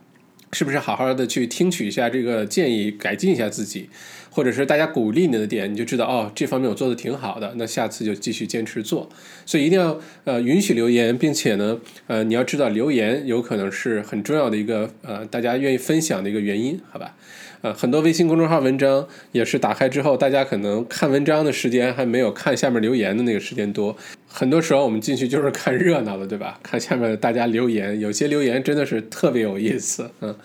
是不是好好的去听取一下这个建议，改进一下自己，或者是大家鼓励你的点，你就知道哦，这方面我做的挺好的，那下次就继续坚持做。所以一定要呃允许留言，并且呢呃你要知道留言有可能是很重要的一个呃大家愿意分享的一个原因，好吧？呃，很多微信公众号文章也是打开之后，大家可能看文章的时间还没有看下面留言的那个时间多。很多时候我们进去就是看热闹的，对吧？[laughs] 看下面大家留言，有些留言真的是特别有意思。嗯，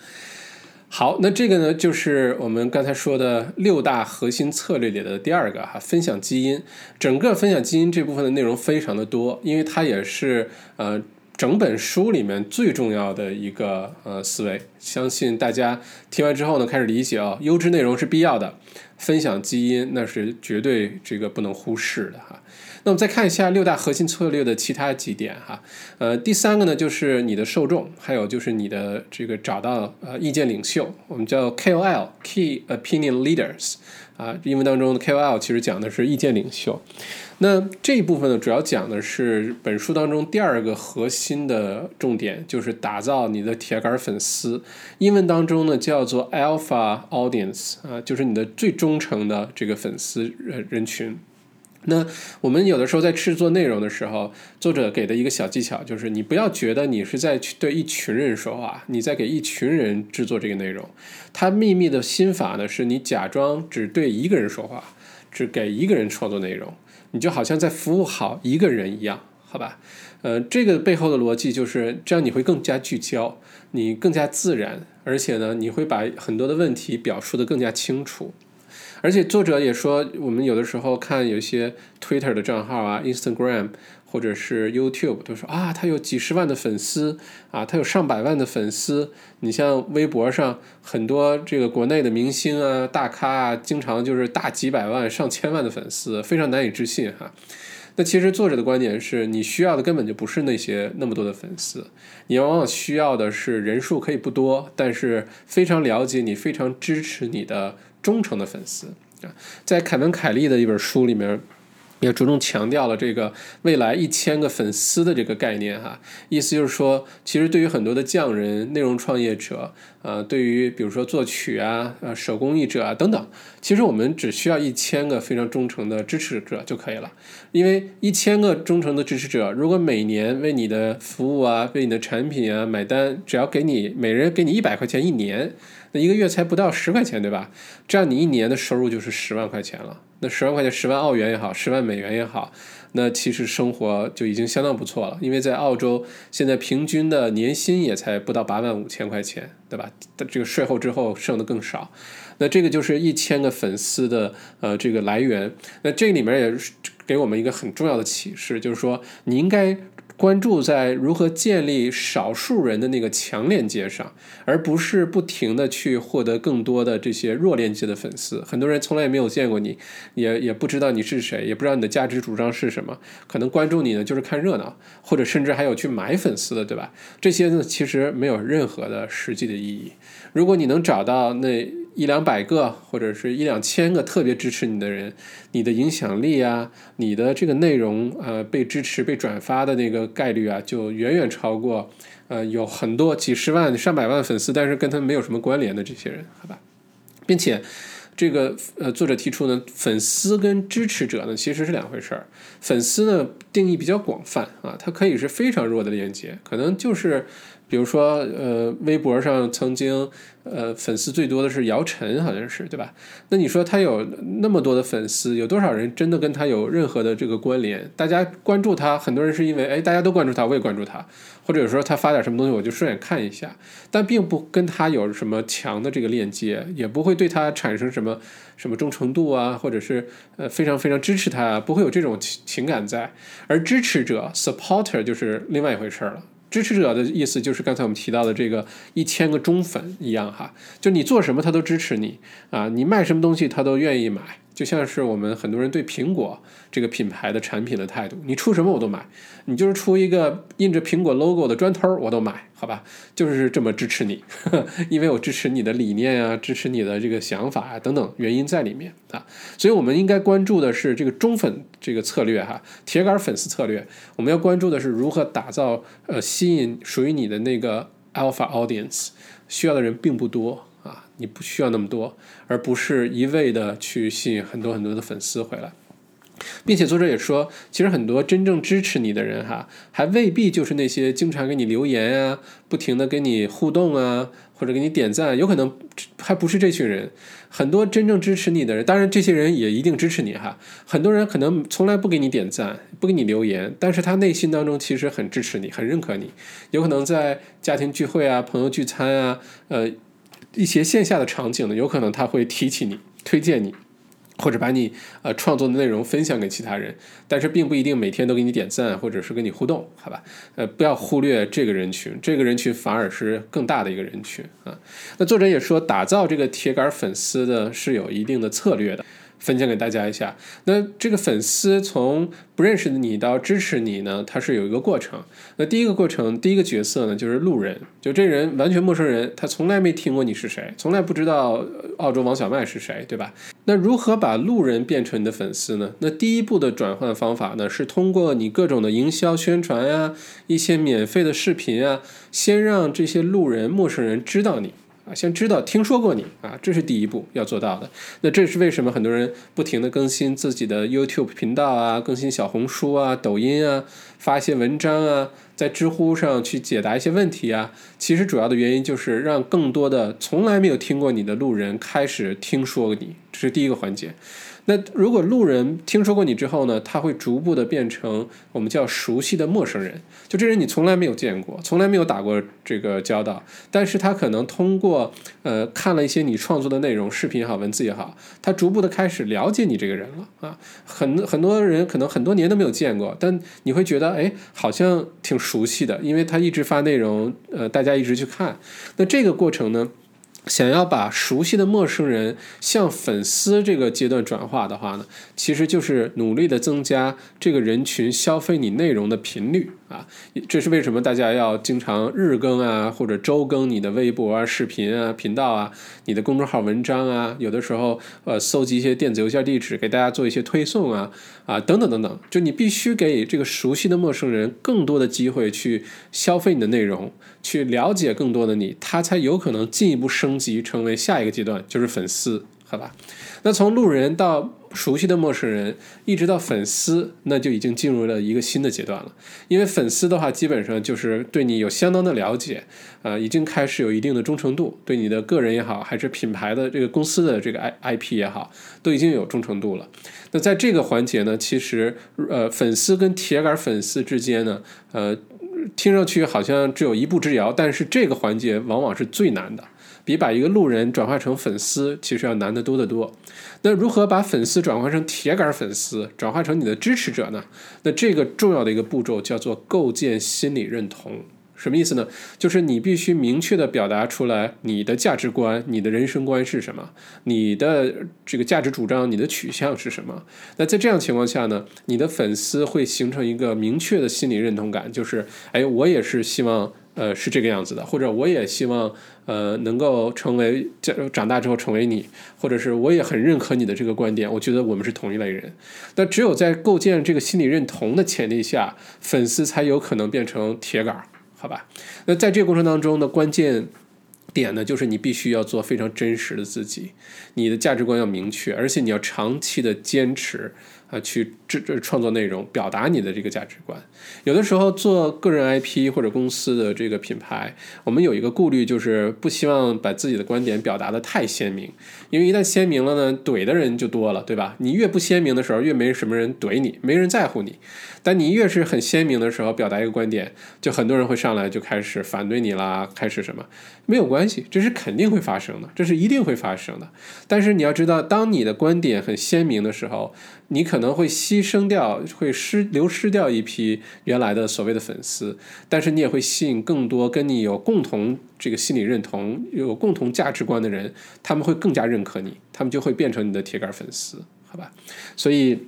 好，那这个呢，就是我们刚才说的六大核心策略里的第二个哈，分享基因。整个分享基因这部分的内容非常的多，因为它也是呃。整本书里面最重要的一个呃思维，相信大家听完之后呢，开始理解啊，优质内容是必要的，分享基因那是绝对这个不能忽视的哈。那我们再看一下六大核心策略的其他几点哈。呃，第三个呢就是你的受众，还有就是你的这个找到呃意见领袖，我们叫 KOL（Key Opinion Leaders） 啊，英文当中的 KOL 其实讲的是意见领袖。那这一部分呢，主要讲的是本书当中第二个核心的重点，就是打造你的铁杆粉丝。英文当中呢叫做 Alpha Audience 啊，就是你的最忠诚的这个粉丝人人群。那我们有的时候在制作内容的时候，作者给的一个小技巧就是，你不要觉得你是在对一群人说话，你在给一群人制作这个内容。他秘密的心法呢，是你假装只对一个人说话，只给一个人创作内容。你就好像在服务好一个人一样，好吧？呃，这个背后的逻辑就是这样，你会更加聚焦，你更加自然，而且呢，你会把很多的问题表述的更加清楚。而且作者也说，我们有的时候看有些 Twitter 的账号啊，Instagram。或者是 YouTube 都说啊，他有几十万的粉丝啊，他有上百万的粉丝。你像微博上很多这个国内的明星啊、大咖啊，经常就是大几百万、上千万的粉丝，非常难以置信哈。那其实作者的观点是你需要的根本就不是那些那么多的粉丝，你往往需要的是人数可以不多，但是非常了解你、非常支持你的忠诚的粉丝啊。在凯文·凯利的一本书里面。也着重强调了这个未来一千个粉丝的这个概念哈，意思就是说，其实对于很多的匠人、内容创业者，呃，对于比如说作曲啊、呃手工艺者啊等等，其实我们只需要一千个非常忠诚的支持者就可以了。因为一千个忠诚的支持者，如果每年为你的服务啊、为你的产品啊买单，只要给你每人给你一百块钱一年，一个月才不到十块钱，对吧？这样你一年的收入就是十万块钱了。那十万块钱，十万澳元也好，十万美元也好，那其实生活就已经相当不错了。因为在澳洲，现在平均的年薪也才不到八万五千块钱，对吧？这个税后之后剩的更少。那这个就是一千个粉丝的呃这个来源。那这里面也给我们一个很重要的启示，就是说你应该。关注在如何建立少数人的那个强链接上，而不是不停的去获得更多的这些弱链接的粉丝。很多人从来也没有见过你，也也不知道你是谁，也不知道你的价值主张是什么。可能关注你呢，就是看热闹，或者甚至还有去买粉丝的，对吧？这些呢，其实没有任何的实际的意义。如果你能找到那。一两百个或者是一两千个特别支持你的人，你的影响力啊，你的这个内容呃被支持被转发的那个概率啊，就远远超过呃有很多几十万上百万粉丝，但是跟他没有什么关联的这些人，好吧，并且。这个呃，作者提出呢，粉丝跟支持者呢其实是两回事儿。粉丝呢定义比较广泛啊，它可以是非常弱的链接，可能就是比如说呃，微博上曾经呃粉丝最多的是姚晨，好像是对吧？那你说他有那么多的粉丝，有多少人真的跟他有任何的这个关联？大家关注他，很多人是因为哎，大家都关注他，我也关注他。或者有时候他发点什么东西，我就顺眼看一下，但并不跟他有什么强的这个链接，也不会对他产生什么什么忠诚度啊，或者是呃非常非常支持他，不会有这种情情感在。而支持者 supporter 就是另外一回事了。支持者的意思就是刚才我们提到的这个一千个忠粉一样哈，就你做什么他都支持你啊，你卖什么东西他都愿意买。就像是我们很多人对苹果这个品牌的产品的态度，你出什么我都买，你就是出一个印着苹果 logo 的砖头我都买，好吧，就是这么支持你，呵 [laughs] 因为我支持你的理念啊，支持你的这个想法啊等等原因在里面啊，所以我们应该关注的是这个忠粉这个策略哈，铁杆粉丝策略，我们要关注的是如何打造呃吸引属于你的那个 alpha audience，需要的人并不多。你不需要那么多，而不是一味的去吸引很多很多的粉丝回来，并且作者也说，其实很多真正支持你的人哈，还未必就是那些经常给你留言啊，不停的跟你互动啊，或者给你点赞，有可能还不是这群人。很多真正支持你的人，当然这些人也一定支持你哈。很多人可能从来不给你点赞，不给你留言，但是他内心当中其实很支持你，很认可你。有可能在家庭聚会啊、朋友聚餐啊，呃。一些线下的场景呢，有可能他会提起你，推荐你，或者把你呃创作的内容分享给其他人，但是并不一定每天都给你点赞，或者是跟你互动，好吧？呃，不要忽略这个人群，这个人群反而是更大的一个人群啊。那作者也说，打造这个铁杆粉丝的是有一定的策略的。分享给大家一下。那这个粉丝从不认识你到支持你呢，它是有一个过程。那第一个过程，第一个角色呢，就是路人，就这人完全陌生人，他从来没听过你是谁，从来不知道澳洲王小麦是谁，对吧？那如何把路人变成你的粉丝呢？那第一步的转换方法呢，是通过你各种的营销宣传呀，一些免费的视频啊，先让这些路人、陌生人知道你啊，先知道、听说过你啊，这是第一步要做到的。那这是为什么很多人不停的更新自己的 YouTube 频道啊，更新小红书啊、抖音啊，发一些文章啊，在知乎上去解答一些问题啊？其实主要的原因就是让更多的从来没有听过你的路人开始听说你。这是第一个环节。那如果路人听说过你之后呢，他会逐步的变成我们叫熟悉的陌生人。就这人你从来没有见过，从来没有打过这个交道，但是他可能通过呃看了一些你创作的内容，视频也好，文字也好，他逐步的开始了解你这个人了啊。很很多人可能很多年都没有见过，但你会觉得哎，好像挺熟悉的，因为他一直发内容，呃，大家一直去看。那这个过程呢？想要把熟悉的陌生人向粉丝这个阶段转化的话呢，其实就是努力的增加这个人群消费你内容的频率啊。这是为什么大家要经常日更啊，或者周更你的微博啊、视频啊、频道啊、你的公众号文章啊，有的时候呃搜集一些电子邮件地址给大家做一些推送啊啊等等等等。就你必须给这个熟悉的陌生人更多的机会去消费你的内容。去了解更多的你，他才有可能进一步升级成为下一个阶段，就是粉丝，好吧？那从路人到熟悉的陌生人，一直到粉丝，那就已经进入了一个新的阶段了。因为粉丝的话，基本上就是对你有相当的了解，啊，已经开始有一定的忠诚度，对你的个人也好，还是品牌的这个公司的这个 I I P 也好，都已经有忠诚度了。那在这个环节呢，其实呃，粉丝跟铁杆粉丝之间呢，呃。听上去好像只有一步之遥，但是这个环节往往是最难的，比把一个路人转化成粉丝其实要难得多得多。那如何把粉丝转化成铁杆粉丝，转化成你的支持者呢？那这个重要的一个步骤叫做构建心理认同。什么意思呢？就是你必须明确的表达出来你的价值观、你的人生观是什么，你的这个价值主张、你的取向是什么。那在这样情况下呢，你的粉丝会形成一个明确的心理认同感，就是，哎，我也是希望，呃，是这个样子的，或者我也希望，呃，能够成为长长大之后成为你，或者是我也很认可你的这个观点，我觉得我们是同一类人。那只有在构建这个心理认同的前提下，粉丝才有可能变成铁杆。好吧，那在这个过程当中呢关键点呢，就是你必须要做非常真实的自己，你的价值观要明确，而且你要长期的坚持。啊，去制制创作内容，表达你的这个价值观。有的时候做个人 IP 或者公司的这个品牌，我们有一个顾虑，就是不希望把自己的观点表达的太鲜明，因为一旦鲜明了呢，怼的人就多了，对吧？你越不鲜明的时候，越没什么人怼你，没人在乎你。但你越是很鲜明的时候，表达一个观点，就很多人会上来就开始反对你啦，开始什么？没有关系，这是肯定会发生的，这是一定会发生的。但是你要知道，当你的观点很鲜明的时候，你可能会牺牲掉，会失流失掉一批原来的所谓的粉丝，但是你也会吸引更多跟你有共同这个心理认同、有共同价值观的人，他们会更加认可你，他们就会变成你的铁杆粉丝，好吧？所以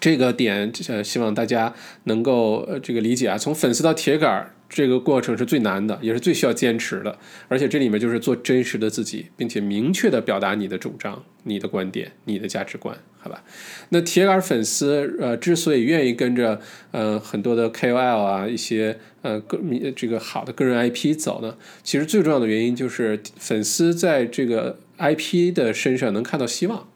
这个点，呃，希望大家能够呃这个理解啊，从粉丝到铁杆。这个过程是最难的，也是最需要坚持的，而且这里面就是做真实的自己，并且明确的表达你的主张、你的观点、你的价值观，好吧？那铁杆粉丝呃之所以愿意跟着呃很多的 KOL 啊一些呃个这个好的个人 IP 走呢，其实最重要的原因就是粉丝在这个 IP 的身上能看到希望。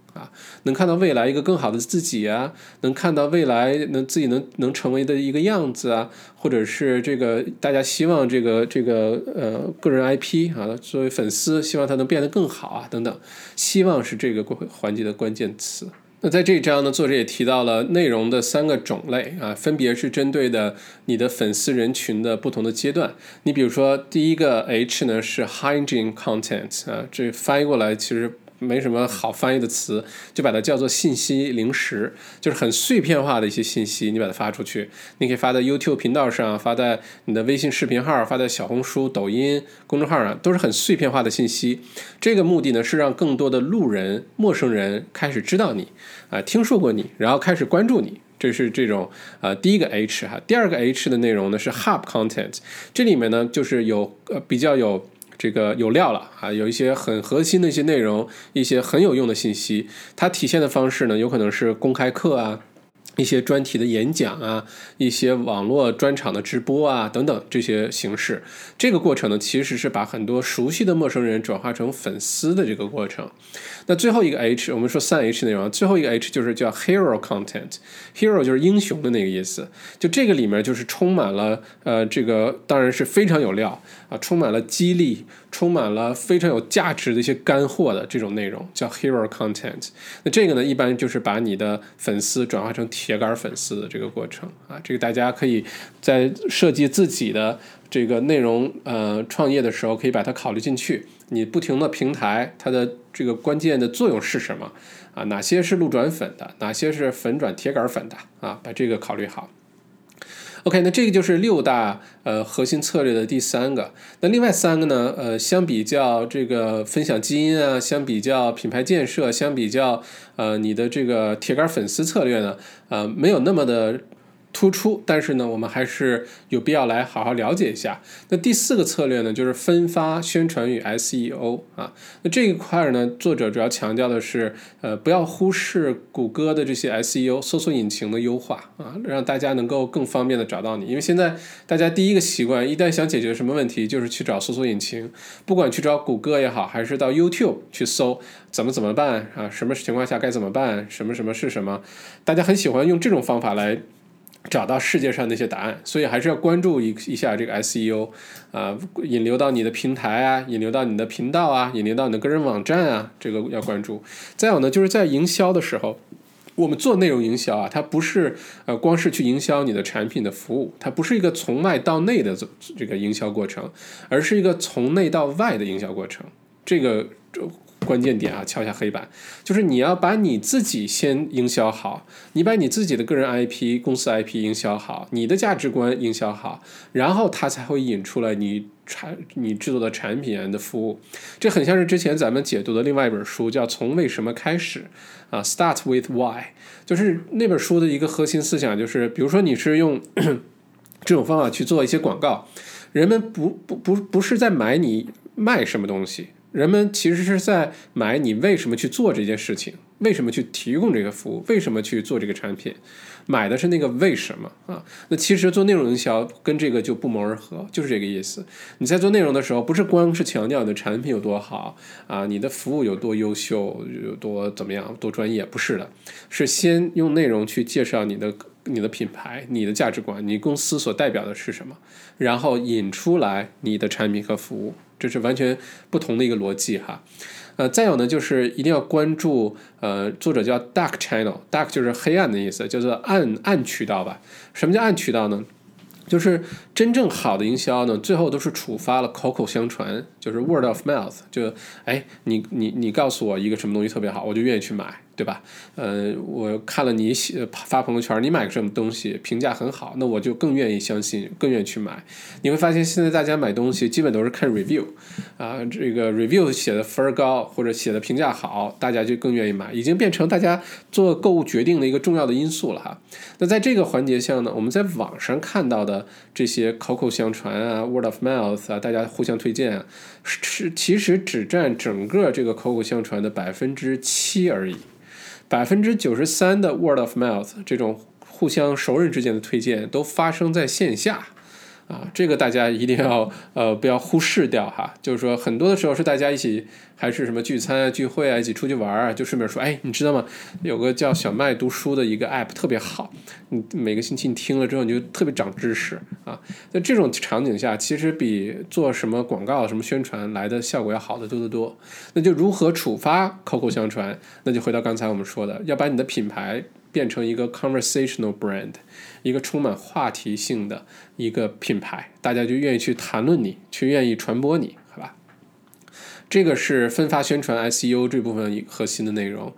能看到未来一个更好的自己啊，能看到未来能自己能能成为的一个样子啊，或者是这个大家希望这个这个呃个人 IP 啊，作为粉丝希望它能变得更好啊等等，希望是这个环节的关键词。那在这一章呢，作者也提到了内容的三个种类啊，分别是针对的你的粉丝人群的不同的阶段。你比如说第一个 H 呢是 Hygiene Content 啊，这翻译过来其实。没什么好翻译的词，就把它叫做信息零食，就是很碎片化的一些信息，你把它发出去，你可以发在 YouTube 频道上，发在你的微信视频号，发在小红书、抖音公众号上，都是很碎片化的信息。这个目的呢，是让更多的路人、陌生人开始知道你，啊，听说过你，然后开始关注你。这是这种呃第一个 H 哈，第二个 H 的内容呢是 Hub Content，这里面呢就是有呃比较有这个有料了啊，有一些很核心的一些内容，一些很有用的信息，它体现的方式呢有可能是公开课啊。一些专题的演讲啊，一些网络专场的直播啊，等等这些形式，这个过程呢，其实是把很多熟悉的陌生人转化成粉丝的这个过程。那最后一个 H，我们说三 H 内容，最后一个 H 就是叫 Hero Content，Hero 就是英雄的那个意思。就这个里面就是充满了呃，这个当然是非常有料啊，充满了激励。充满了非常有价值的一些干货的这种内容，叫 hero content。那这个呢，一般就是把你的粉丝转化成铁杆粉丝的这个过程啊。这个大家可以在设计自己的这个内容呃创业的时候，可以把它考虑进去。你不停的平台，它的这个关键的作用是什么啊？哪些是路转粉的？哪些是粉转铁杆粉的啊？把这个考虑好。OK，那这个就是六大呃核心策略的第三个。那另外三个呢？呃，相比较这个分享基因啊，相比较品牌建设，相比较呃你的这个铁杆粉丝策略呢，呃，没有那么的。突出，但是呢，我们还是有必要来好好了解一下。那第四个策略呢，就是分发宣传与 SEO 啊。那这一块呢，作者主要强调的是，呃，不要忽视谷歌的这些 SEO 搜索引擎的优化啊，让大家能够更方便的找到你。因为现在大家第一个习惯，一旦想解决什么问题，就是去找搜索引擎，不管去找谷歌也好，还是到 YouTube 去搜怎么怎么办啊，什么情况下该怎么办，什么什么是什么，大家很喜欢用这种方法来。找到世界上那些答案，所以还是要关注一一下这个 SEO，啊，引流到你的平台啊，引流到你的频道啊，引流到你的个人网站啊，这个要关注。再有呢，就是在营销的时候，我们做内容营销啊，它不是呃光是去营销你的产品的服务，它不是一个从外到内的这这个营销过程，而是一个从内到外的营销过程。这个。关键点啊，敲一下黑板，就是你要把你自己先营销好，你把你自己的个人 IP、公司 IP 营销好，你的价值观营销好，然后它才会引出来你产你制作的产品的服务。这很像是之前咱们解读的另外一本书，叫《从为什么开始》啊，Start with Why，就是那本书的一个核心思想，就是比如说你是用 [clears throat] 这种方法去做一些广告，人们不不不不是在买你卖什么东西。人们其实是在买你为什么去做这件事情，为什么去提供这个服务，为什么去做这个产品，买的是那个为什么啊？那其实做内容营销跟这个就不谋而合，就是这个意思。你在做内容的时候，不是光是强调你的产品有多好啊，你的服务有多优秀，有多怎么样，多专业，不是的，是先用内容去介绍你的你的品牌、你的价值观、你公司所代表的是什么，然后引出来你的产品和服务。这是完全不同的一个逻辑哈，呃，再有呢，就是一定要关注，呃，作者叫 Dark Channel，Dark 就是黑暗的意思，叫做暗暗渠道吧。什么叫暗渠道呢？就是真正好的营销呢，最后都是触发了口口相传，就是 word of mouth，就哎，你你你告诉我一个什么东西特别好，我就愿意去买。对吧？呃，我看了你写发朋友圈，你买个什么东西，评价很好，那我就更愿意相信，更愿意去买。你会发现，现在大家买东西基本都是看 review，啊，这个 review 写的分儿高或者写的评价好，大家就更愿意买，已经变成大家做购物决定的一个重要的因素了哈。那在这个环节下呢，我们在网上看到的这些口口相传啊，word of mouth 啊，大家互相推荐啊，是其实只占整个这个口口相传的百分之七而已。百分之九十三的 word of mouth 这种互相熟人之间的推荐都发生在线下。啊，这个大家一定要呃不要忽视掉哈。就是说，很多的时候是大家一起还是什么聚餐啊、聚会啊，一起出去玩啊，就顺便说，哎，你知道吗？有个叫小麦读书的一个 app 特别好，你每个星期你听了之后你就特别长知识啊。在这种场景下，其实比做什么广告、什么宣传来的效果要好的多得多。那就如何触发口口相传？那就回到刚才我们说的，要把你的品牌变成一个 conversational brand。一个充满话题性的一个品牌，大家就愿意去谈论你，去愿意传播你，好吧？这个是分发宣传 SEO 这部分核心的内容。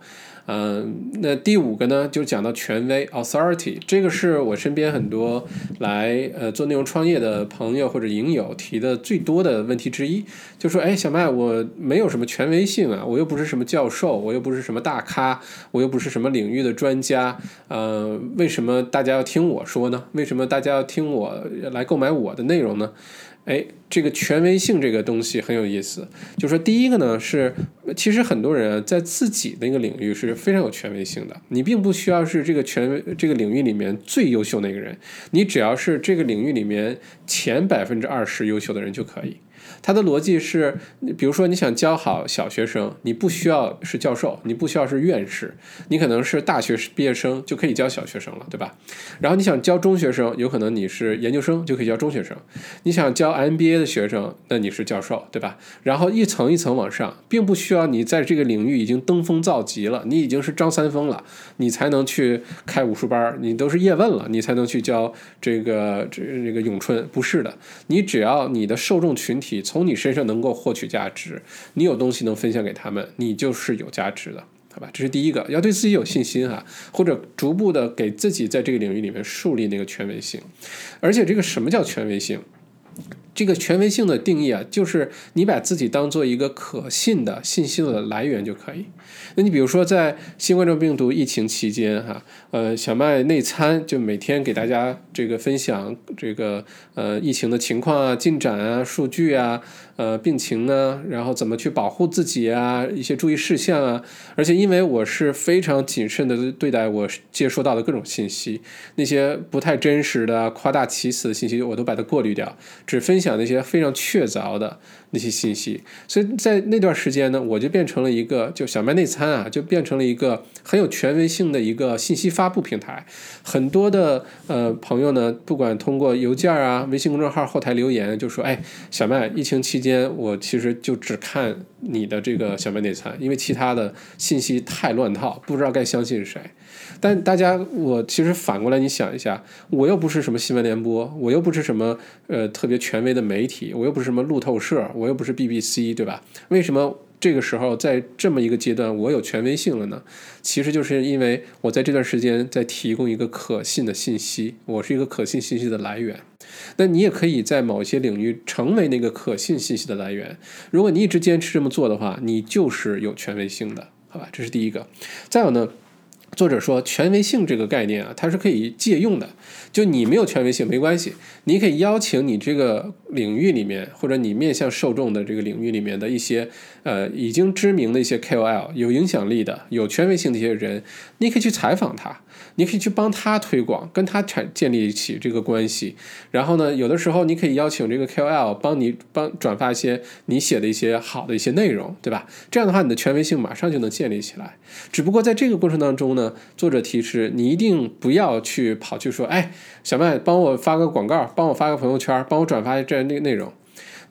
嗯，那第五个呢，就讲到权威 authority，这个是我身边很多来呃做内容创业的朋友或者影友提的最多的问题之一，就说，哎，小麦，我没有什么权威性啊，我又不是什么教授，我又不是什么大咖，我又不是什么领域的专家，呃，为什么大家要听我说呢？为什么大家要听我来购买我的内容呢？哎，这个权威性这个东西很有意思。就说第一个呢，是其实很多人在自己的一个领域是非常有权威性的。你并不需要是这个权威这个领域里面最优秀那个人，你只要是这个领域里面前百分之二十优秀的人就可以。他的逻辑是，比如说你想教好小学生，你不需要是教授，你不需要是院士，你可能是大学毕业生就可以教小学生了，对吧？然后你想教中学生，有可能你是研究生就可以教中学生。你想教 MBA 的学生，那你是教授，对吧？然后一层一层往上，并不需要你在这个领域已经登峰造极了，你已经是张三丰了，你才能去开武术班，你都是叶问了，你才能去教这个这这个咏春，不是的，你只要你的受众群体。从你身上能够获取价值，你有东西能分享给他们，你就是有价值的，好吧？这是第一个，要对自己有信心啊，或者逐步的给自己在这个领域里面树立那个权威性。而且这个什么叫权威性？这个权威性的定义啊，就是你把自己当做一个可信的信息的来源就可以。那你比如说在新冠状病毒疫情期间哈，呃，小麦内参就每天给大家这个分享这个呃疫情的情况啊、进展啊、数据啊。呃，病情呢，然后怎么去保护自己啊？一些注意事项啊。而且因为我是非常谨慎的对待我接收到的各种信息，那些不太真实的、夸大其词的信息，我都把它过滤掉，只分享那些非常确凿的那些信息。所以在那段时间呢，我就变成了一个，就小麦内参啊，就变成了一个很有权威性的一个信息发布平台。很多的呃朋友呢，不管通过邮件啊、微信公众号后台留言，就说：“哎，小麦，疫情期间。”我其实就只看你的这个小麦内参，因为其他的信息太乱套，不知道该相信谁。但大家，我其实反过来你想一下，我又不是什么新闻联播，我又不是什么呃特别权威的媒体，我又不是什么路透社，我又不是 BBC，对吧？为什么这个时候在这么一个阶段我有权威性了呢？其实就是因为我在这段时间在提供一个可信的信息，我是一个可信信息的来源。那你也可以在某些领域成为那个可信信息的来源。如果你一直坚持这么做的话，你就是有权威性的，好吧？这是第一个。再有呢，作者说权威性这个概念啊，它是可以借用的。就你没有权威性没关系，你可以邀请你这个领域里面或者你面向受众的这个领域里面的一些呃已经知名的一些 KOL 有影响力的有权威性的一些人，你可以去采访他。你可以去帮他推广，跟他产建立起这个关系。然后呢，有的时候你可以邀请这个 KOL 帮你帮转发一些你写的一些好的一些内容，对吧？这样的话，你的权威性马上就能建立起来。只不过在这个过程当中呢，作者提示你一定不要去跑去说，哎，小麦帮我发个广告，帮我发个朋友圈，帮我转发这那个内容。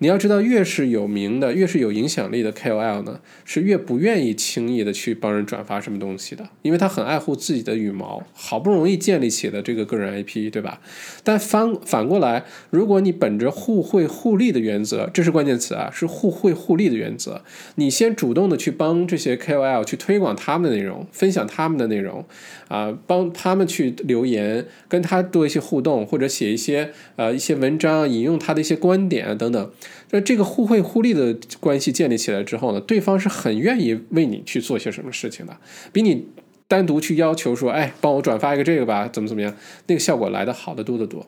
你要知道，越是有名的，越是有影响力的 KOL 呢，是越不愿意轻易的去帮人转发什么东西的，因为他很爱护自己的羽毛，好不容易建立起的这个个人 IP，对吧？但反反过来，如果你本着互惠互利的原则，这是关键词啊，是互惠互利的原则，你先主动的去帮这些 KOL 去推广他们的内容，分享他们的内容，啊，帮他们去留言，跟他多一些互动，或者写一些呃一些文章，引用他的一些观点啊等等。那这个互惠互利的关系建立起来之后呢，对方是很愿意为你去做些什么事情的，比你单独去要求说，哎，帮我转发一个这个吧，怎么怎么样，那个效果来的好得多得多。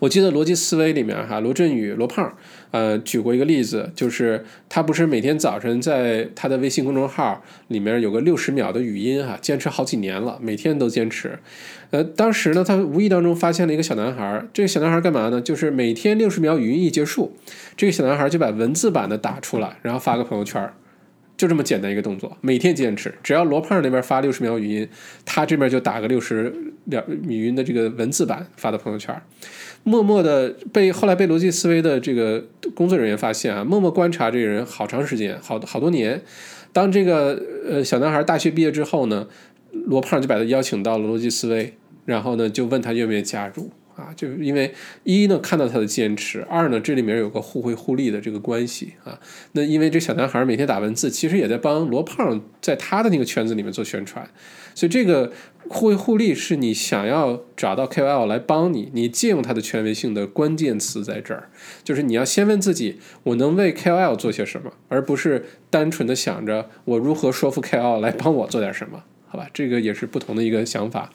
我记得逻辑思维里面哈，罗振宇罗胖，呃，举过一个例子，就是他不是每天早晨在他的微信公众号里面有个六十秒的语音哈，坚持好几年了，每天都坚持。呃，当时呢，他无意当中发现了一个小男孩，这个小男孩干嘛呢？就是每天六十秒语音一结束，这个小男孩就把文字版的打出来，然后发个朋友圈。就这么简单一个动作，每天坚持，只要罗胖那边发六十秒语音，他这边就打个六十秒语音的这个文字版发到朋友圈，默默的被后来被逻辑思维的这个工作人员发现啊，默默观察这个人好长时间，好好多年。当这个呃小男孩大学毕业之后呢，罗胖就把他邀请到了逻辑思维，然后呢就问他愿不愿意加入。啊，就是因为一呢看到他的坚持，二呢这里面有个互惠互利的这个关系啊。那因为这小男孩每天打文字，其实也在帮罗胖在他的那个圈子里面做宣传，所以这个互惠互利是你想要找到 KOL 来帮你，你借用他的权威性的关键词在这儿，就是你要先问自己，我能为 KOL 做些什么，而不是单纯的想着我如何说服 KOL 来帮我做点什么。好吧，这个也是不同的一个想法，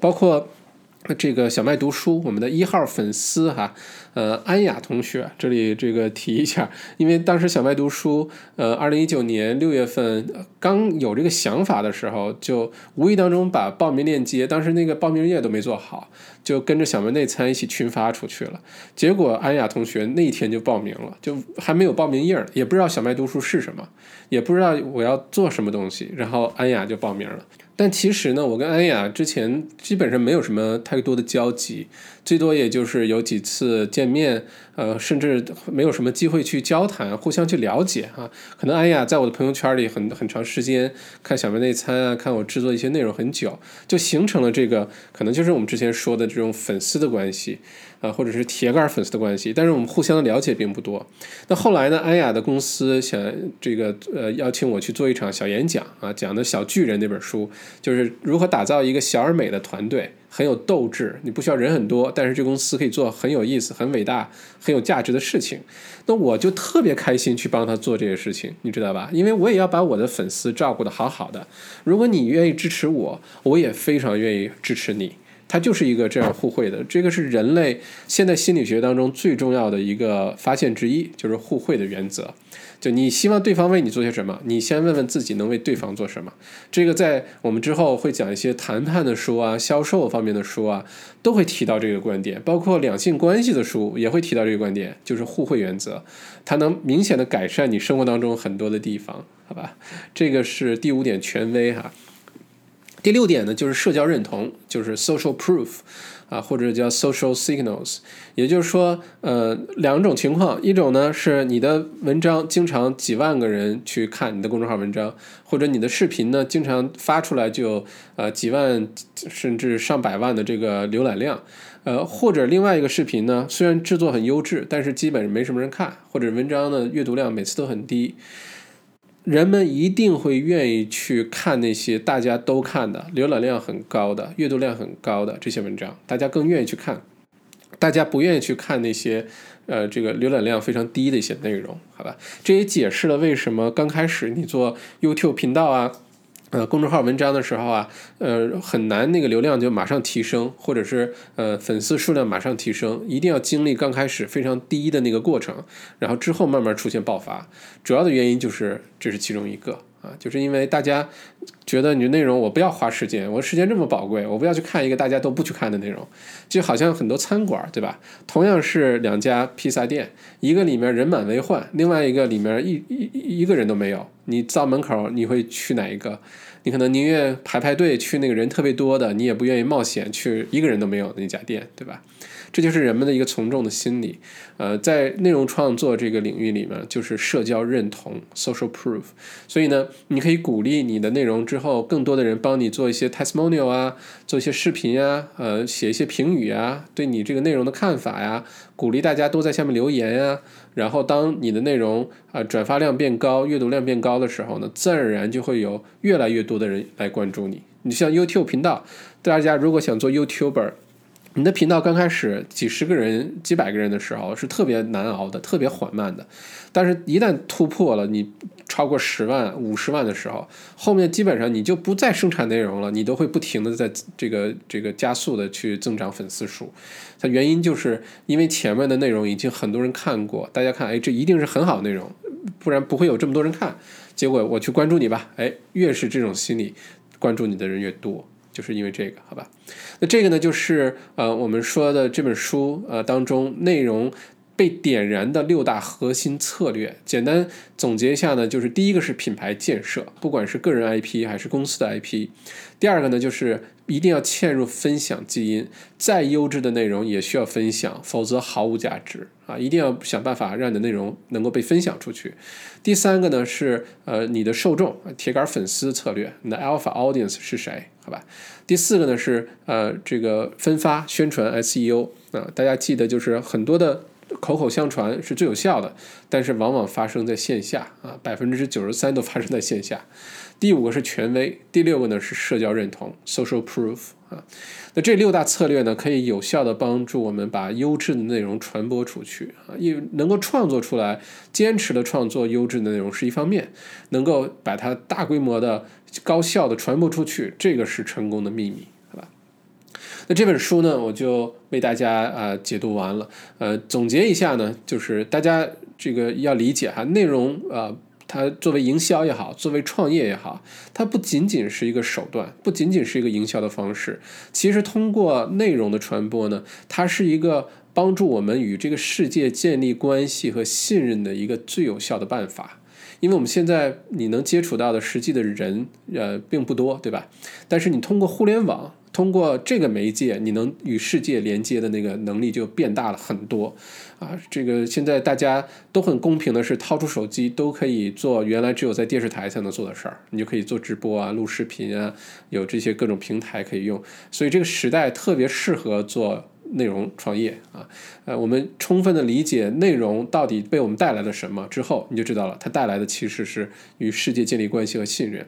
包括这个小麦读书，我们的一号粉丝哈，呃，安雅同学，这里这个提一下，因为当时小麦读书，呃，二零一九年六月份刚有这个想法的时候，就无意当中把报名链接，当时那个报名页都没做好，就跟着小麦内参一起群发出去了，结果安雅同学那天就报名了，就还没有报名页，也不知道小麦读书是什么。也不知道我要做什么东西，然后安雅就报名了。但其实呢，我跟安雅之前基本上没有什么太多的交集，最多也就是有几次见面，呃，甚至没有什么机会去交谈，互相去了解啊。可能安雅在我的朋友圈里很很长时间看小妹内参啊，看我制作一些内容很久，就形成了这个可能就是我们之前说的这种粉丝的关系。啊，或者是铁杆粉丝的关系，但是我们互相的了解并不多。那后来呢？安雅的公司想这个呃邀请我去做一场小演讲啊，讲的小巨人那本书，就是如何打造一个小而美的团队，很有斗志。你不需要人很多，但是这公司可以做很有意思、很伟大、很有价值的事情。那我就特别开心去帮他做这些事情，你知道吧？因为我也要把我的粉丝照顾的好好的。如果你愿意支持我，我也非常愿意支持你。它就是一个这样互惠的，这个是人类现在心理学当中最重要的一个发现之一，就是互惠的原则。就你希望对方为你做些什么，你先问问自己能为对方做什么。这个在我们之后会讲一些谈判的书啊、销售方面的书啊，都会提到这个观点，包括两性关系的书也会提到这个观点，就是互惠原则，它能明显的改善你生活当中很多的地方，好吧？这个是第五点，权威哈。第六点呢，就是社交认同，就是 social proof，啊，或者叫 social signals，也就是说，呃，两种情况，一种呢是你的文章经常几万个人去看你的公众号文章，或者你的视频呢经常发出来就呃几万甚至上百万的这个浏览量，呃，或者另外一个视频呢虽然制作很优质，但是基本没什么人看，或者文章的阅读量每次都很低。人们一定会愿意去看那些大家都看的、浏览量很高的、阅读量很高的这些文章，大家更愿意去看。大家不愿意去看那些，呃，这个浏览量非常低的一些内容，好吧？这也解释了为什么刚开始你做 YouTube 频道啊。呃，公众号文章的时候啊，呃，很难那个流量就马上提升，或者是呃粉丝数量马上提升，一定要经历刚开始非常低的那个过程，然后之后慢慢出现爆发。主要的原因就是这是其中一个啊，就是因为大家觉得你的内容我不要花时间，我时间这么宝贵，我不要去看一个大家都不去看的内容，就好像很多餐馆对吧？同样是两家披萨店，一个里面人满为患，另外一个里面一一一个人都没有。你到门口，你会去哪一个？你可能宁愿排排队去那个人特别多的，你也不愿意冒险去一个人都没有的那家店，对吧？这就是人们的一个从众的心理。呃，在内容创作这个领域里面，就是社交认同 （social proof）。所以呢，你可以鼓励你的内容之后，更多的人帮你做一些 testimonial 啊，做一些视频啊，呃，写一些评语啊，对你这个内容的看法呀，鼓励大家都在下面留言呀。然后，当你的内容啊转发量变高、阅读量变高的时候呢，自然而然就会有越来越多的人来关注你。你像 YouTube 频道，大家如果想做 YouTuber。你的频道刚开始几十个人、几百个人的时候是特别难熬的、特别缓慢的，但是一旦突破了你超过十万、五十万的时候，后面基本上你就不再生产内容了，你都会不停的在这个这个加速的去增长粉丝数。它原因就是因为前面的内容已经很多人看过，大家看，哎，这一定是很好的内容，不然不会有这么多人看。结果我去关注你吧，哎，越是这种心理，关注你的人越多。就是因为这个，好吧？那这个呢，就是呃，我们说的这本书呃当中内容被点燃的六大核心策略。简单总结一下呢，就是第一个是品牌建设，不管是个人 IP 还是公司的 IP。第二个呢，就是一定要嵌入分享基因，再优质的内容也需要分享，否则毫无价值啊！一定要想办法让你的内容能够被分享出去。第三个呢是呃你的受众铁杆粉丝策略，你的 Alpha Audience 是谁？好吧？第四个呢是呃这个分发宣传 SEO 啊，大家记得就是很多的口口相传是最有效的，但是往往发生在线下啊，百分之九十三都发生在线下。第五个是权威，第六个呢是社交认同 （social proof） 啊。那这六大策略呢，可以有效的帮助我们把优质的内容传播出去啊。因为能够创作出来，坚持的创作优质的内容是一方面，能够把它大规模的、高效的传播出去，这个是成功的秘密，好吧？那这本书呢，我就为大家啊解读完了。呃，总结一下呢，就是大家这个要理解哈，内容啊。它作为营销也好，作为创业也好，它不仅仅是一个手段，不仅仅是一个营销的方式。其实通过内容的传播呢，它是一个帮助我们与这个世界建立关系和信任的一个最有效的办法。因为我们现在你能接触到的实际的人，呃，并不多，对吧？但是你通过互联网。通过这个媒介，你能与世界连接的那个能力就变大了很多，啊，这个现在大家都很公平的是，掏出手机都可以做原来只有在电视台才能做的事儿，你就可以做直播啊、录视频啊，有这些各种平台可以用，所以这个时代特别适合做。内容创业啊，呃，我们充分的理解内容到底被我们带来了什么之后，你就知道了，它带来的其实是与世界建立关系和信任，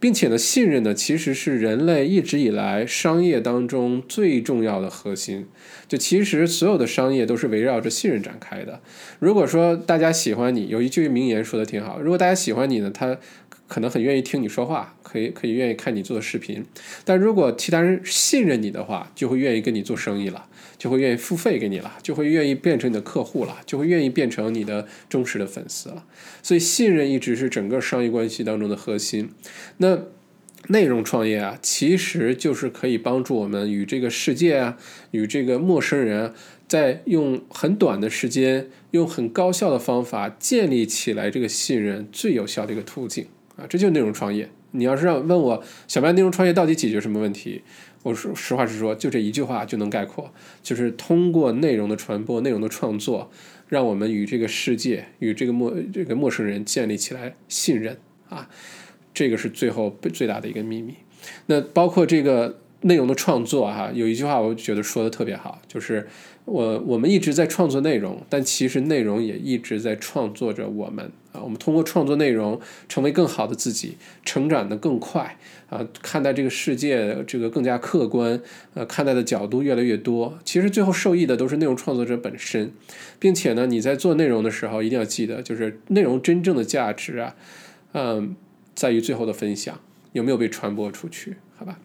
并且呢，信任呢其实是人类一直以来商业当中最重要的核心。就其实所有的商业都是围绕着信任展开的。如果说大家喜欢你，有一句名言说的挺好，如果大家喜欢你呢，他。可能很愿意听你说话，可以可以愿意看你做的视频，但如果其他人信任你的话，就会愿意跟你做生意了，就会愿意付费给你了，就会愿意变成你的客户了，就会愿意变成你的忠实的粉丝了。所以信任一直是整个商业关系当中的核心。那内容创业啊，其实就是可以帮助我们与这个世界啊，与这个陌生人，在用很短的时间，用很高效的方法建立起来这个信任最有效的一个途径。啊，这就是内容创业。你要是让问我小白内容创业到底解决什么问题，我说实话实说，就这一句话就能概括，就是通过内容的传播、内容的创作，让我们与这个世界、与这个陌这个陌生人建立起来信任啊，这个是最后最大的一个秘密。那包括这个内容的创作哈，有一句话我觉得说的特别好，就是我我们一直在创作内容，但其实内容也一直在创作着我们。啊，我们通过创作内容成为更好的自己，成长的更快啊，看待这个世界这个更加客观，呃，看待的角度越来越多。其实最后受益的都是内容创作者本身，并且呢，你在做内容的时候一定要记得，就是内容真正的价值啊，嗯，在于最后的分享有没有被传播出去，好吧？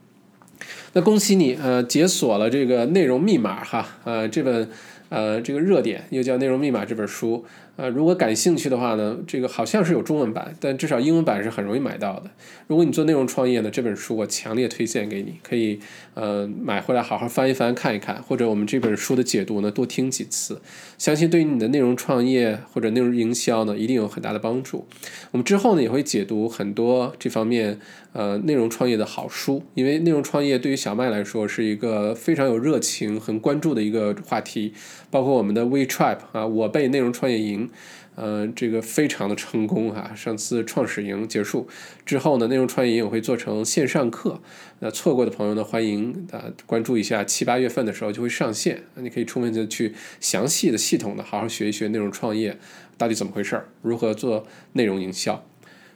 那恭喜你，呃，解锁了这个内容密码哈，呃，这本呃这个热点又叫内容密码这本书。呃，如果感兴趣的话呢，这个好像是有中文版，但至少英文版是很容易买到的。如果你做内容创业呢，这本书我强烈推荐给你，可以呃买回来好好翻一翻看一看，或者我们这本书的解读呢多听几次，相信对于你的内容创业或者内容营销呢一定有很大的帮助。我们之后呢也会解读很多这方面呃内容创业的好书，因为内容创业对于小麦来说是一个非常有热情、很关注的一个话题，包括我们的 We Tribe 啊，我被内容创业营营。呃，这个非常的成功哈！上次创始营结束之后呢，内容创业营也会做成线上课。那错过的朋友呢，欢迎啊关注一下，七八月份的时候就会上线。你可以充分的去详细的、系统的好好学一学内容创业到底怎么回事儿，如何做内容营销。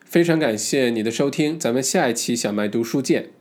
非常感谢你的收听，咱们下一期小麦读书见。